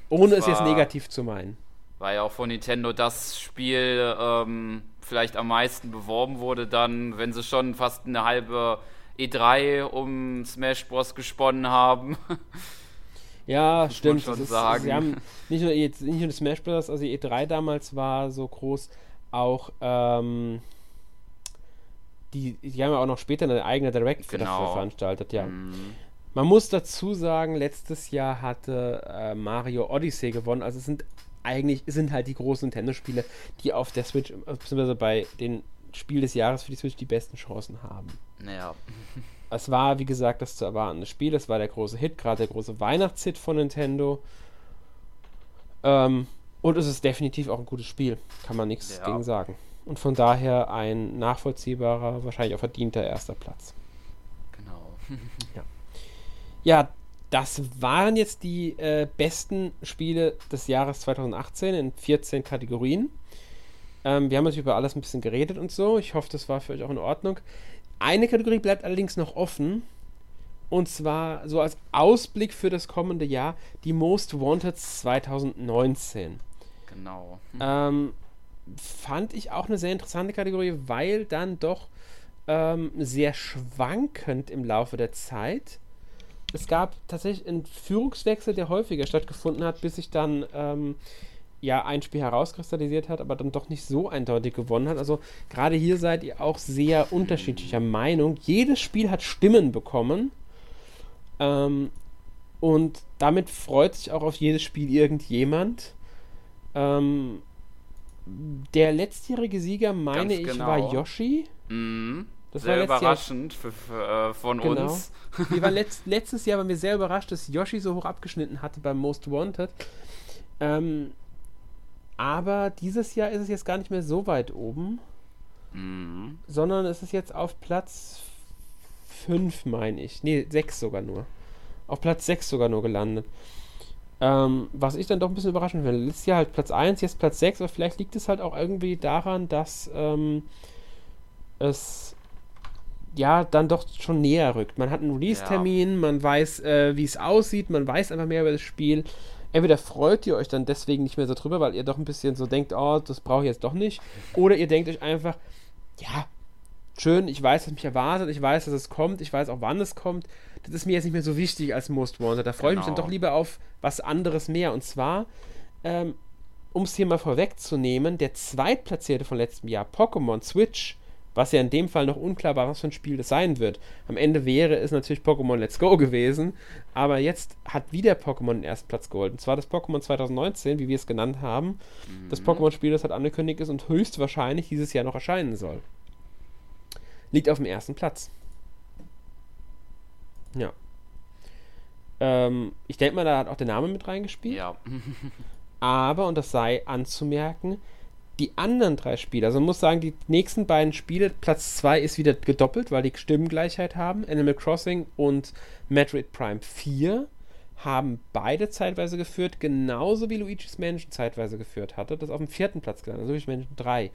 Ohne es jetzt negativ zu meinen. War ja auch von Nintendo das Spiel ähm, vielleicht am meisten beworben wurde, dann, wenn sie schon fast eine halbe E3 um Smash Bros. gesponnen haben. Ja, Muss stimmt. Schon ist, sagen. Sie haben nicht nur, jetzt, nicht nur Smash Bros., also E3 damals war so groß, auch ähm, die, die haben ja auch noch später eine eigene Direct genau. dafür veranstaltet, ja. Mm. Man muss dazu sagen, letztes Jahr hatte äh, Mario Odyssey gewonnen, also es sind eigentlich sind halt die großen Nintendo-Spiele, die auf der Switch, beziehungsweise bei den Spiel des Jahres für die Switch die besten Chancen haben. Ja. Es war, wie gesagt, das zu erwartende Spiel. Es war der große Hit, gerade der große Weihnachtshit von Nintendo. Ähm, und es ist definitiv auch ein gutes Spiel. Kann man nichts ja. gegen sagen. Und von daher ein nachvollziehbarer, wahrscheinlich auch verdienter erster Platz. Genau. ja. ja, das waren jetzt die äh, besten Spiele des Jahres 2018 in 14 Kategorien. Ähm, wir haben natürlich über alles ein bisschen geredet und so. Ich hoffe, das war für euch auch in Ordnung. Eine Kategorie bleibt allerdings noch offen. Und zwar so als Ausblick für das kommende Jahr die Most Wanted 2019. Genau. Ähm, fand ich auch eine sehr interessante Kategorie, weil dann doch ähm, sehr schwankend im Laufe der Zeit. Es gab tatsächlich einen Führungswechsel, der häufiger stattgefunden hat, bis sich dann ähm, ja ein Spiel herauskristallisiert hat, aber dann doch nicht so eindeutig gewonnen hat. Also gerade hier seid ihr auch sehr unterschiedlicher Meinung. Jedes Spiel hat Stimmen bekommen. Ähm, und damit freut sich auch auf jedes Spiel irgendjemand. Ähm, der letztjährige Sieger, meine ich, genau. war Yoshi. Mhm. Das sehr war überraschend Jahr, für, für, äh, von genau. uns. Wir waren letzt, letztes Jahr waren wir sehr überrascht, dass Yoshi so hoch abgeschnitten hatte beim Most Wanted. Ähm, aber dieses Jahr ist es jetzt gar nicht mehr so weit oben, mhm. sondern es ist jetzt auf Platz 5, meine ich. Ne, 6 sogar nur. Auf Platz 6 sogar nur gelandet. Ähm, was ich dann doch ein bisschen überraschend finde. Letztes Jahr halt Platz 1, jetzt Platz 6, aber vielleicht liegt es halt auch irgendwie daran, dass ähm, es ja dann doch schon näher rückt. Man hat einen Release-Termin, ja. man weiß, äh, wie es aussieht, man weiß einfach mehr über das Spiel entweder freut ihr euch dann deswegen nicht mehr so drüber, weil ihr doch ein bisschen so denkt, oh, das brauche ich jetzt doch nicht, oder ihr denkt euch einfach, ja, schön, ich weiß, was mich erwartet, ich weiß, dass es kommt, ich weiß auch, wann es kommt. Das ist mir jetzt nicht mehr so wichtig als Most Wanted. Da freue genau. ich mich dann genau. doch lieber auf was anderes mehr. Und zwar, ähm, um es hier mal vorwegzunehmen, der Zweitplatzierte von letztem Jahr, Pokémon Switch, was ja in dem Fall noch unklar war, was für ein Spiel das sein wird. Am Ende wäre es natürlich Pokémon Let's Go gewesen, aber jetzt hat wieder Pokémon den ersten Platz geholt. Und zwar das Pokémon 2019, wie wir es genannt haben. Mhm. Das Pokémon-Spiel, das halt angekündigt ist und höchstwahrscheinlich dieses Jahr noch erscheinen soll. Liegt auf dem ersten Platz. Ja. Ähm, ich denke mal, da hat auch der Name mit reingespielt. Ja. aber, und das sei anzumerken, die anderen drei Spiele, also man muss sagen, die nächsten beiden Spiele, Platz 2 ist wieder gedoppelt, weil die Stimmengleichheit haben. Animal Crossing und Metroid Prime 4 haben beide zeitweise geführt, genauso wie Luigi's Mansion zeitweise geführt hatte. Das auf dem vierten Platz gelandet, also Luigi's Mansion 3.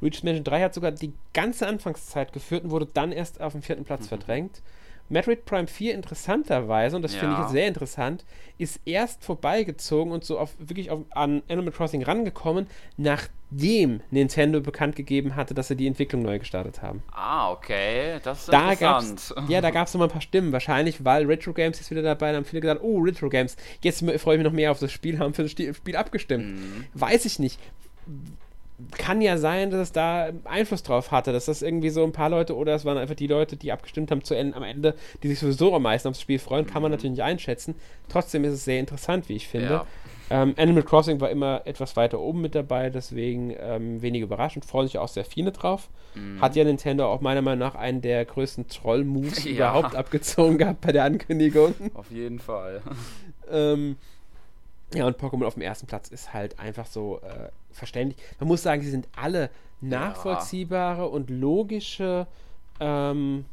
Luigi's Mansion 3 hat sogar die ganze Anfangszeit geführt und wurde dann erst auf dem vierten Platz mhm. verdrängt. Metroid Prime 4 interessanterweise, und das ja. finde ich sehr interessant, ist erst vorbeigezogen und so auf, wirklich auf, an Animal Crossing rangekommen, nachdem Nintendo bekannt gegeben hatte, dass sie die Entwicklung neu gestartet haben. Ah, okay, das ist da interessant. ja, da gab es nochmal ein paar Stimmen, wahrscheinlich, weil Retro Games ist wieder dabei, dann haben viele gesagt, oh, Retro Games, jetzt freue ich mich noch mehr auf das Spiel, haben für das Spiel abgestimmt. Mhm. Weiß ich nicht kann ja sein, dass es da Einfluss drauf hatte, dass das irgendwie so ein paar Leute oder es waren einfach die Leute, die abgestimmt haben zu Ende, am Ende, die sich sowieso am meisten aufs Spiel freuen, kann man mhm. natürlich nicht einschätzen. Trotzdem ist es sehr interessant, wie ich finde. Ja. Ähm, Animal Crossing war immer etwas weiter oben mit dabei, deswegen ähm, wenig überraschend. Freuen sich auch sehr viele drauf. Mhm. Hat ja Nintendo auch meiner Meinung nach einen der größten Troll-Moves ja. überhaupt abgezogen gehabt bei der Ankündigung. Auf jeden Fall. ähm, ja, und Pokémon auf dem ersten Platz ist halt einfach so äh, verständlich. Man muss sagen, sie sind alle nachvollziehbare ja. und logische ähm,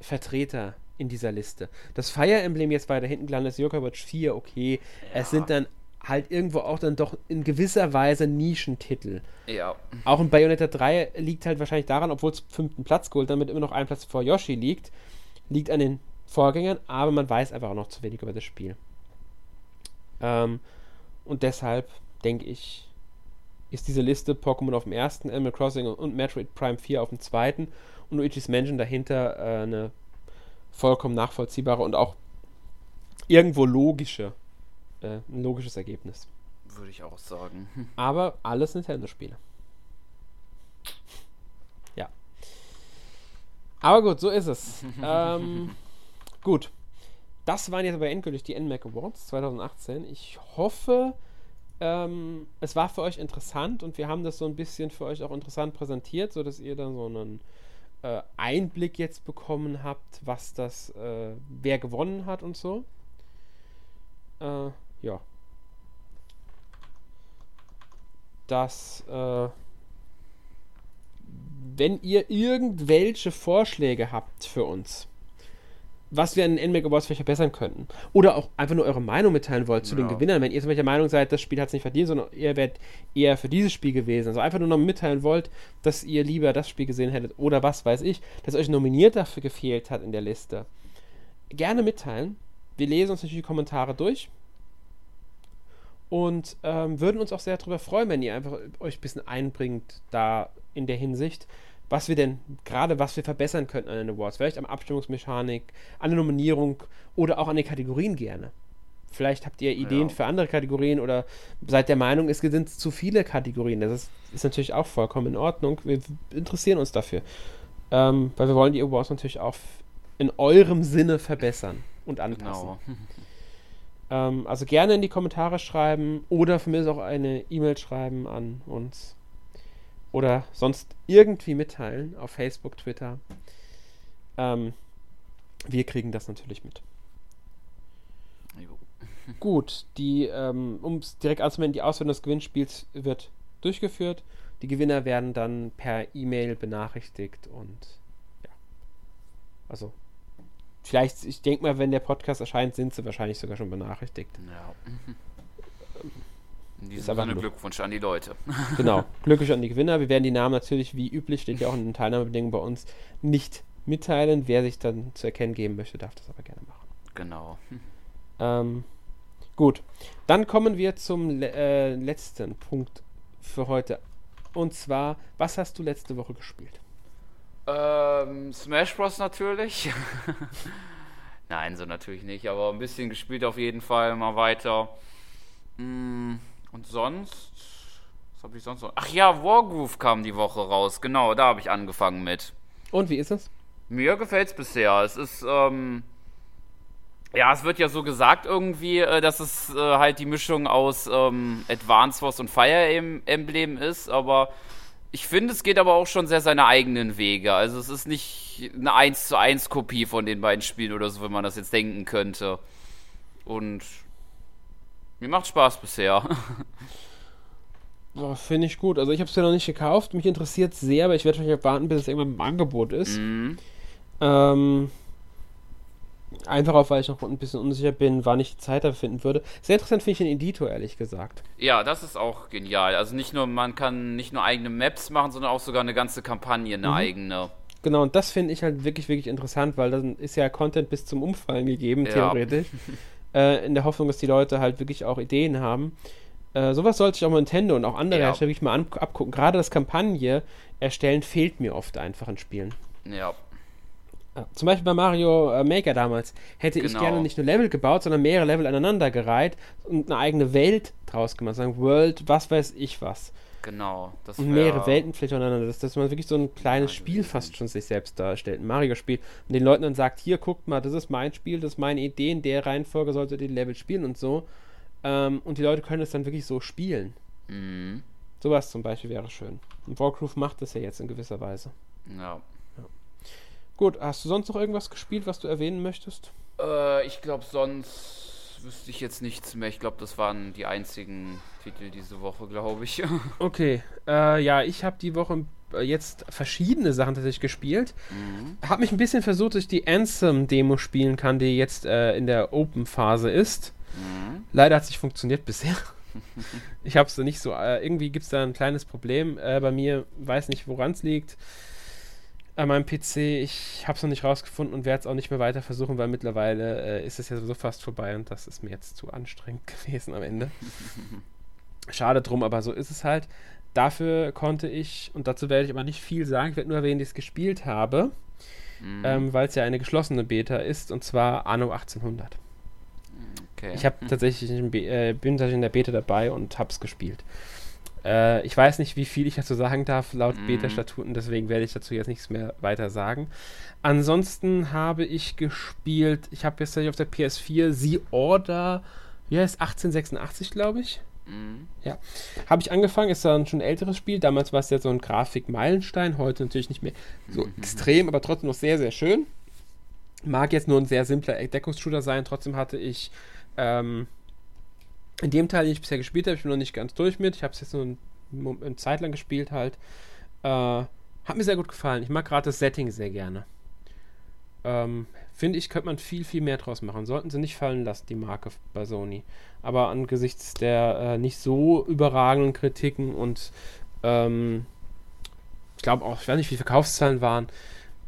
Vertreter in dieser Liste. Das Fire Emblem jetzt weiter hinten gelandet ist, Watch 4, okay. Ja. Es sind dann halt irgendwo auch dann doch in gewisser Weise Nischentitel. Ja. Auch in Bayonetta 3 liegt halt wahrscheinlich daran, obwohl es fünften Platz geholt, damit immer noch ein Platz vor Yoshi liegt, liegt an den Vorgängern, aber man weiß einfach auch noch zu wenig über das Spiel. Ähm, und deshalb denke ich, ist diese Liste Pokémon auf dem ersten, Animal Crossing und Metroid Prime 4 auf dem zweiten und Luigi's Mansion dahinter äh, eine vollkommen nachvollziehbare und auch irgendwo logische, äh, ein logisches Ergebnis. Würde ich auch sagen. Aber alles Nintendo-Spiele. Ja. Aber gut, so ist es. ähm, gut. Das waren jetzt aber endgültig die NMAC Awards 2018. Ich hoffe, ähm, es war für euch interessant und wir haben das so ein bisschen für euch auch interessant präsentiert, sodass ihr dann so einen äh, Einblick jetzt bekommen habt, was das, äh, wer gewonnen hat und so. Äh, ja. Dass, äh, wenn ihr irgendwelche Vorschläge habt für uns, was wir an den NMAC Awards vielleicht verbessern könnten. Oder auch einfach nur eure Meinung mitteilen wollt zu ja. den Gewinnern. Wenn ihr zum Beispiel der Meinung seid, das Spiel hat es nicht verdient, sondern ihr werdet eher für dieses Spiel gewesen. Also einfach nur noch mitteilen wollt, dass ihr lieber das Spiel gesehen hättet oder was weiß ich, dass euch nominiert dafür gefehlt hat in der Liste. Gerne mitteilen. Wir lesen uns natürlich die Kommentare durch. Und ähm, würden uns auch sehr darüber freuen, wenn ihr einfach euch ein bisschen einbringt da in der Hinsicht was wir denn gerade, was wir verbessern könnten an den Awards. Vielleicht am Abstimmungsmechanik, an der Nominierung oder auch an den Kategorien gerne. Vielleicht habt ihr Ideen ja. für andere Kategorien oder seid der Meinung, es sind zu viele Kategorien. Das ist, ist natürlich auch vollkommen in Ordnung. Wir interessieren uns dafür. Ähm, weil wir wollen die Awards natürlich auch in eurem Sinne verbessern und anpassen. Genau. ähm, also gerne in die Kommentare schreiben oder für mich auch eine E-Mail schreiben an uns oder sonst irgendwie mitteilen auf Facebook, Twitter. Ähm, wir kriegen das natürlich mit. Gut, die, ähm, um es direkt anzumelden, die Auswertung des Gewinnspiels wird durchgeführt. Die Gewinner werden dann per E-Mail benachrichtigt und ja. Also, vielleicht, ich denke mal, wenn der Podcast erscheint, sind sie wahrscheinlich sogar schon benachrichtigt. Ja. In diesem Sinne Glückwunsch an die Leute. Genau, Glückwunsch an die Gewinner. Wir werden die Namen natürlich, wie üblich, steht ja auch in den Teilnahmebedingungen bei uns, nicht mitteilen. Wer sich dann zu erkennen geben möchte, darf das aber gerne machen. Genau. Ähm, gut, dann kommen wir zum äh, letzten Punkt für heute. Und zwar, was hast du letzte Woche gespielt? Ähm, Smash Bros. natürlich. Nein, so natürlich nicht, aber ein bisschen gespielt auf jeden Fall, mal weiter. Hm und sonst. Was habe ich sonst noch? Ach ja, Wargroove kam die Woche raus. Genau, da habe ich angefangen mit. Und wie ist es? Mir gefällt es bisher. Es ist, ähm, ja, es wird ja so gesagt irgendwie, äh, dass es äh, halt die Mischung aus ähm, Advance Wars und Fire Emblem ist, aber ich finde, es geht aber auch schon sehr seine eigenen Wege. Also es ist nicht eine 1 zu 1 Kopie von den beiden Spielen oder so, wenn man das jetzt denken könnte. Und mir macht Spaß bisher. Oh, Finde ich gut. Also ich habe es ja noch nicht gekauft. Mich interessiert es sehr, aber ich werde wahrscheinlich warten, bis es irgendwann im Angebot ist. Mhm. Ähm, einfach auch, weil ich noch ein bisschen unsicher bin, wann ich die Zeit dafür finden würde. Sehr interessant finde ich den Editor, ehrlich gesagt. Ja, das ist auch genial. Also nicht nur, man kann nicht nur eigene Maps machen, sondern auch sogar eine ganze Kampagne, eine mhm. eigene. Genau, und das finde ich halt wirklich, wirklich interessant, weil dann ist ja Content bis zum Umfallen gegeben, ja. theoretisch. äh, in der Hoffnung, dass die Leute halt wirklich auch Ideen haben. Äh, sowas sollte sich auch Nintendo und auch andere ja. Hersteller wirklich mal an, abgucken. Gerade das Kampagne erstellen fehlt mir oft einfach in Spielen. Ja. Zum Beispiel bei Mario äh, Maker damals hätte genau. ich gerne nicht nur Level gebaut, sondern mehrere Level aneinandergereiht und eine eigene Welt draus gemacht. Sagen World, was weiß ich was. Genau. und mehrere Welten vielleicht untereinander, dass, dass man wirklich so ein kleines ja, Spiel fast schon sich selbst darstellt, ein Mario-Spiel, und den Leuten dann sagt, hier, guckt mal, das ist mein Spiel, das ist meine Idee, in der Reihenfolge solltet ihr die Level spielen und so. Ähm, und die Leute können es dann wirklich so spielen. Mhm. Sowas zum Beispiel wäre schön. Und Wargroove macht das ja jetzt in gewisser Weise. Ja. ja. Gut, hast du sonst noch irgendwas gespielt, was du erwähnen möchtest? Äh, ich glaube, sonst wüsste ich jetzt nichts mehr. Ich glaube, das waren die einzigen Titel diese Woche, glaube ich. okay. Äh, ja, ich habe die Woche äh, jetzt verschiedene Sachen tatsächlich gespielt. Mhm. Habe mich ein bisschen versucht, dass ich die Anthem-Demo spielen kann, die jetzt äh, in der Open-Phase ist. Mhm. Leider hat es nicht funktioniert bisher. ich habe es nicht so, äh, irgendwie gibt es da ein kleines Problem äh, bei mir, weiß nicht, woran es liegt. An meinem PC, ich habe es noch nicht rausgefunden und werde es auch nicht mehr weiter versuchen, weil mittlerweile äh, ist es ja sowieso fast vorbei und das ist mir jetzt zu anstrengend gewesen am Ende. Schade drum, aber so ist es halt. Dafür konnte ich, und dazu werde ich aber nicht viel sagen, ich werde nur erwähnen, dass ich es gespielt habe, mhm. ähm, weil es ja eine geschlossene Beta ist, und zwar Anno 1800. Okay. Ich habe tatsächlich äh, bin tatsächlich in der Beta dabei und habe es gespielt. Äh, ich weiß nicht, wie viel ich dazu sagen darf, laut mhm. Beta-Statuten, deswegen werde ich dazu jetzt nichts mehr weiter sagen. Ansonsten habe ich gespielt, ich habe jetzt auf der PS4 The Order, wie heißt 1886, glaube ich. Mhm. Ja. Habe ich angefangen, ist dann schon ein älteres Spiel. Damals war es ja so ein Grafik-Meilenstein, heute natürlich nicht mehr so mhm. extrem, aber trotzdem noch sehr, sehr schön. Mag jetzt nur ein sehr simpler Deckungsshooter sein, trotzdem hatte ich ähm, in dem Teil, den ich bisher gespielt habe, ich bin noch nicht ganz durch mit. Ich habe es jetzt nur ein, eine Zeit lang gespielt halt. Äh, hat mir sehr gut gefallen. Ich mag gerade das Setting sehr gerne. Ähm, Finde ich, könnte man viel, viel mehr draus machen. Sollten sie nicht fallen lassen, die Marke bei Sony. Aber angesichts der äh, nicht so überragenden Kritiken und ähm, ich glaube auch, ich weiß nicht, wie Verkaufszahlen waren,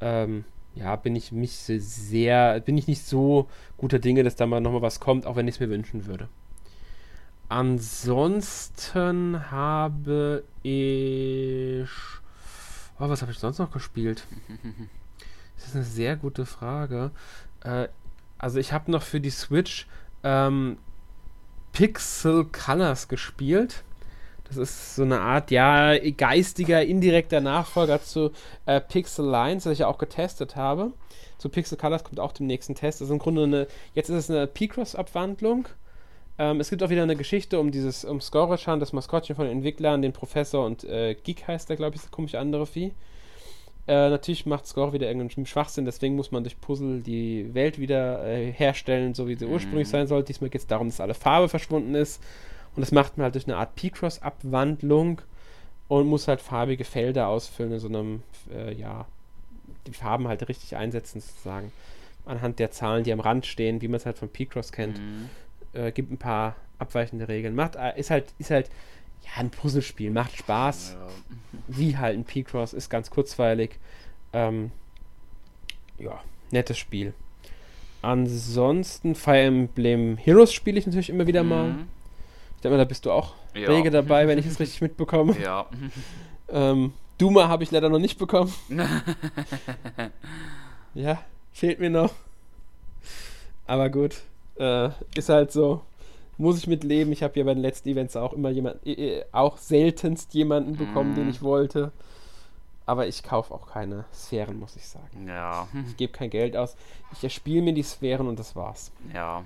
ähm, ja, bin ich mich sehr, bin ich nicht so guter Dinge, dass da mal nochmal was kommt, auch wenn ich es mir wünschen würde. Ansonsten habe ich. Oh, was habe ich sonst noch gespielt? Das ist eine sehr gute Frage. Äh, also ich habe noch für die Switch ähm, Pixel Colors gespielt. Das ist so eine Art, ja, geistiger, indirekter Nachfolger zu äh, Pixel Lines, das ich ja auch getestet habe. Zu Pixel Colors kommt auch dem nächsten Test. Das ist im Grunde eine, jetzt ist es eine P-Cross-Abwandlung. Ähm, es gibt auch wieder eine Geschichte um dieses, um Scorachan, das Maskottchen von den Entwicklern, den Professor und äh, Geek heißt der, glaube ich, das komische andere Vieh. Äh, natürlich macht Score wieder irgendeinen Schwachsinn, deswegen muss man durch Puzzle die Welt wieder äh, herstellen, so wie sie mhm. ursprünglich sein soll. Diesmal geht es darum, dass alle Farbe verschwunden ist und das macht man halt durch eine Art P-Cross-Abwandlung und muss halt farbige Felder ausfüllen in so einem, äh, ja, die Farben halt richtig einsetzen, sozusagen. Anhand der Zahlen, die am Rand stehen, wie man es halt von P-Cross kennt. Mhm. Äh, gibt ein paar abweichende Regeln. Macht, äh, ist halt, ist halt, ja, ein Puzzlespiel, macht Spaß. Ja. Wie halt ein P-Cross, ist ganz kurzweilig. Ähm, ja, nettes Spiel. Ansonsten Fire Emblem Heroes spiele ich natürlich immer wieder mhm. mal denke mal, da bist du auch ja. rege dabei, wenn ich es richtig mitbekomme. Ja. ähm, Duma habe ich leider noch nicht bekommen. ja, fehlt mir noch. Aber gut, äh, ist halt so. Muss ich mitleben. Ich habe ja bei den letzten Events auch immer jemanden, äh, auch seltenst jemanden bekommen, mm. den mhm. ich wollte. Aber ich kaufe auch keine Sphären, muss ich sagen. Ja. Ich gebe kein Geld aus. Ich erspiele mir die Sphären und das war's. Ja.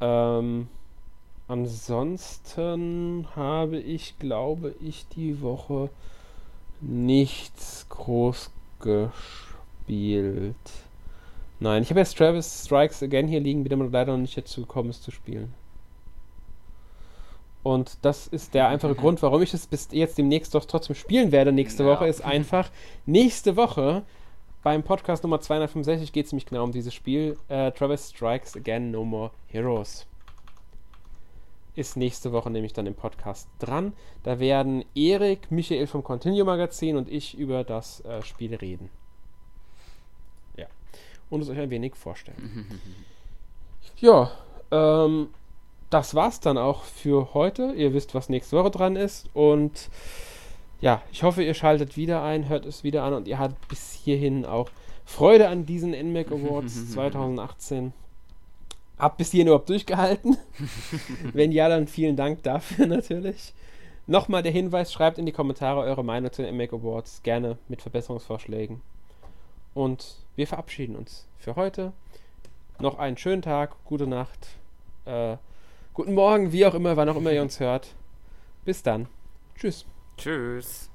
Ähm, Ansonsten habe ich, glaube ich, die Woche nichts groß gespielt. Nein, ich habe jetzt Travis Strikes Again hier liegen, wie der man leider noch nicht dazu gekommen ist zu spielen. Und das ist der einfache. Grund, warum ich es bis jetzt demnächst doch trotzdem spielen werde nächste ja. Woche, ist einfach, nächste Woche beim Podcast Nummer 265 geht es nämlich genau um dieses Spiel. Äh, Travis Strikes Again No More Heroes ist nächste Woche nämlich dann im Podcast dran. Da werden Erik, Michael vom Continue Magazin und ich über das äh, Spiel reden. Und es euch ein wenig vorstellen. ja, ähm, das war's dann auch für heute. Ihr wisst, was nächste Woche dran ist. Und ja, ich hoffe, ihr schaltet wieder ein, hört es wieder an und ihr habt bis hierhin auch Freude an diesen NMAC Awards 2018. Hab bis hierhin überhaupt durchgehalten? Wenn ja, dann vielen Dank dafür natürlich. Nochmal der Hinweis, schreibt in die Kommentare eure Meinung zu den MAC Awards, gerne mit Verbesserungsvorschlägen. Und wir verabschieden uns für heute. Noch einen schönen Tag, gute Nacht, äh, guten Morgen, wie auch immer, wann auch immer ihr uns hört. Bis dann. Tschüss. Tschüss.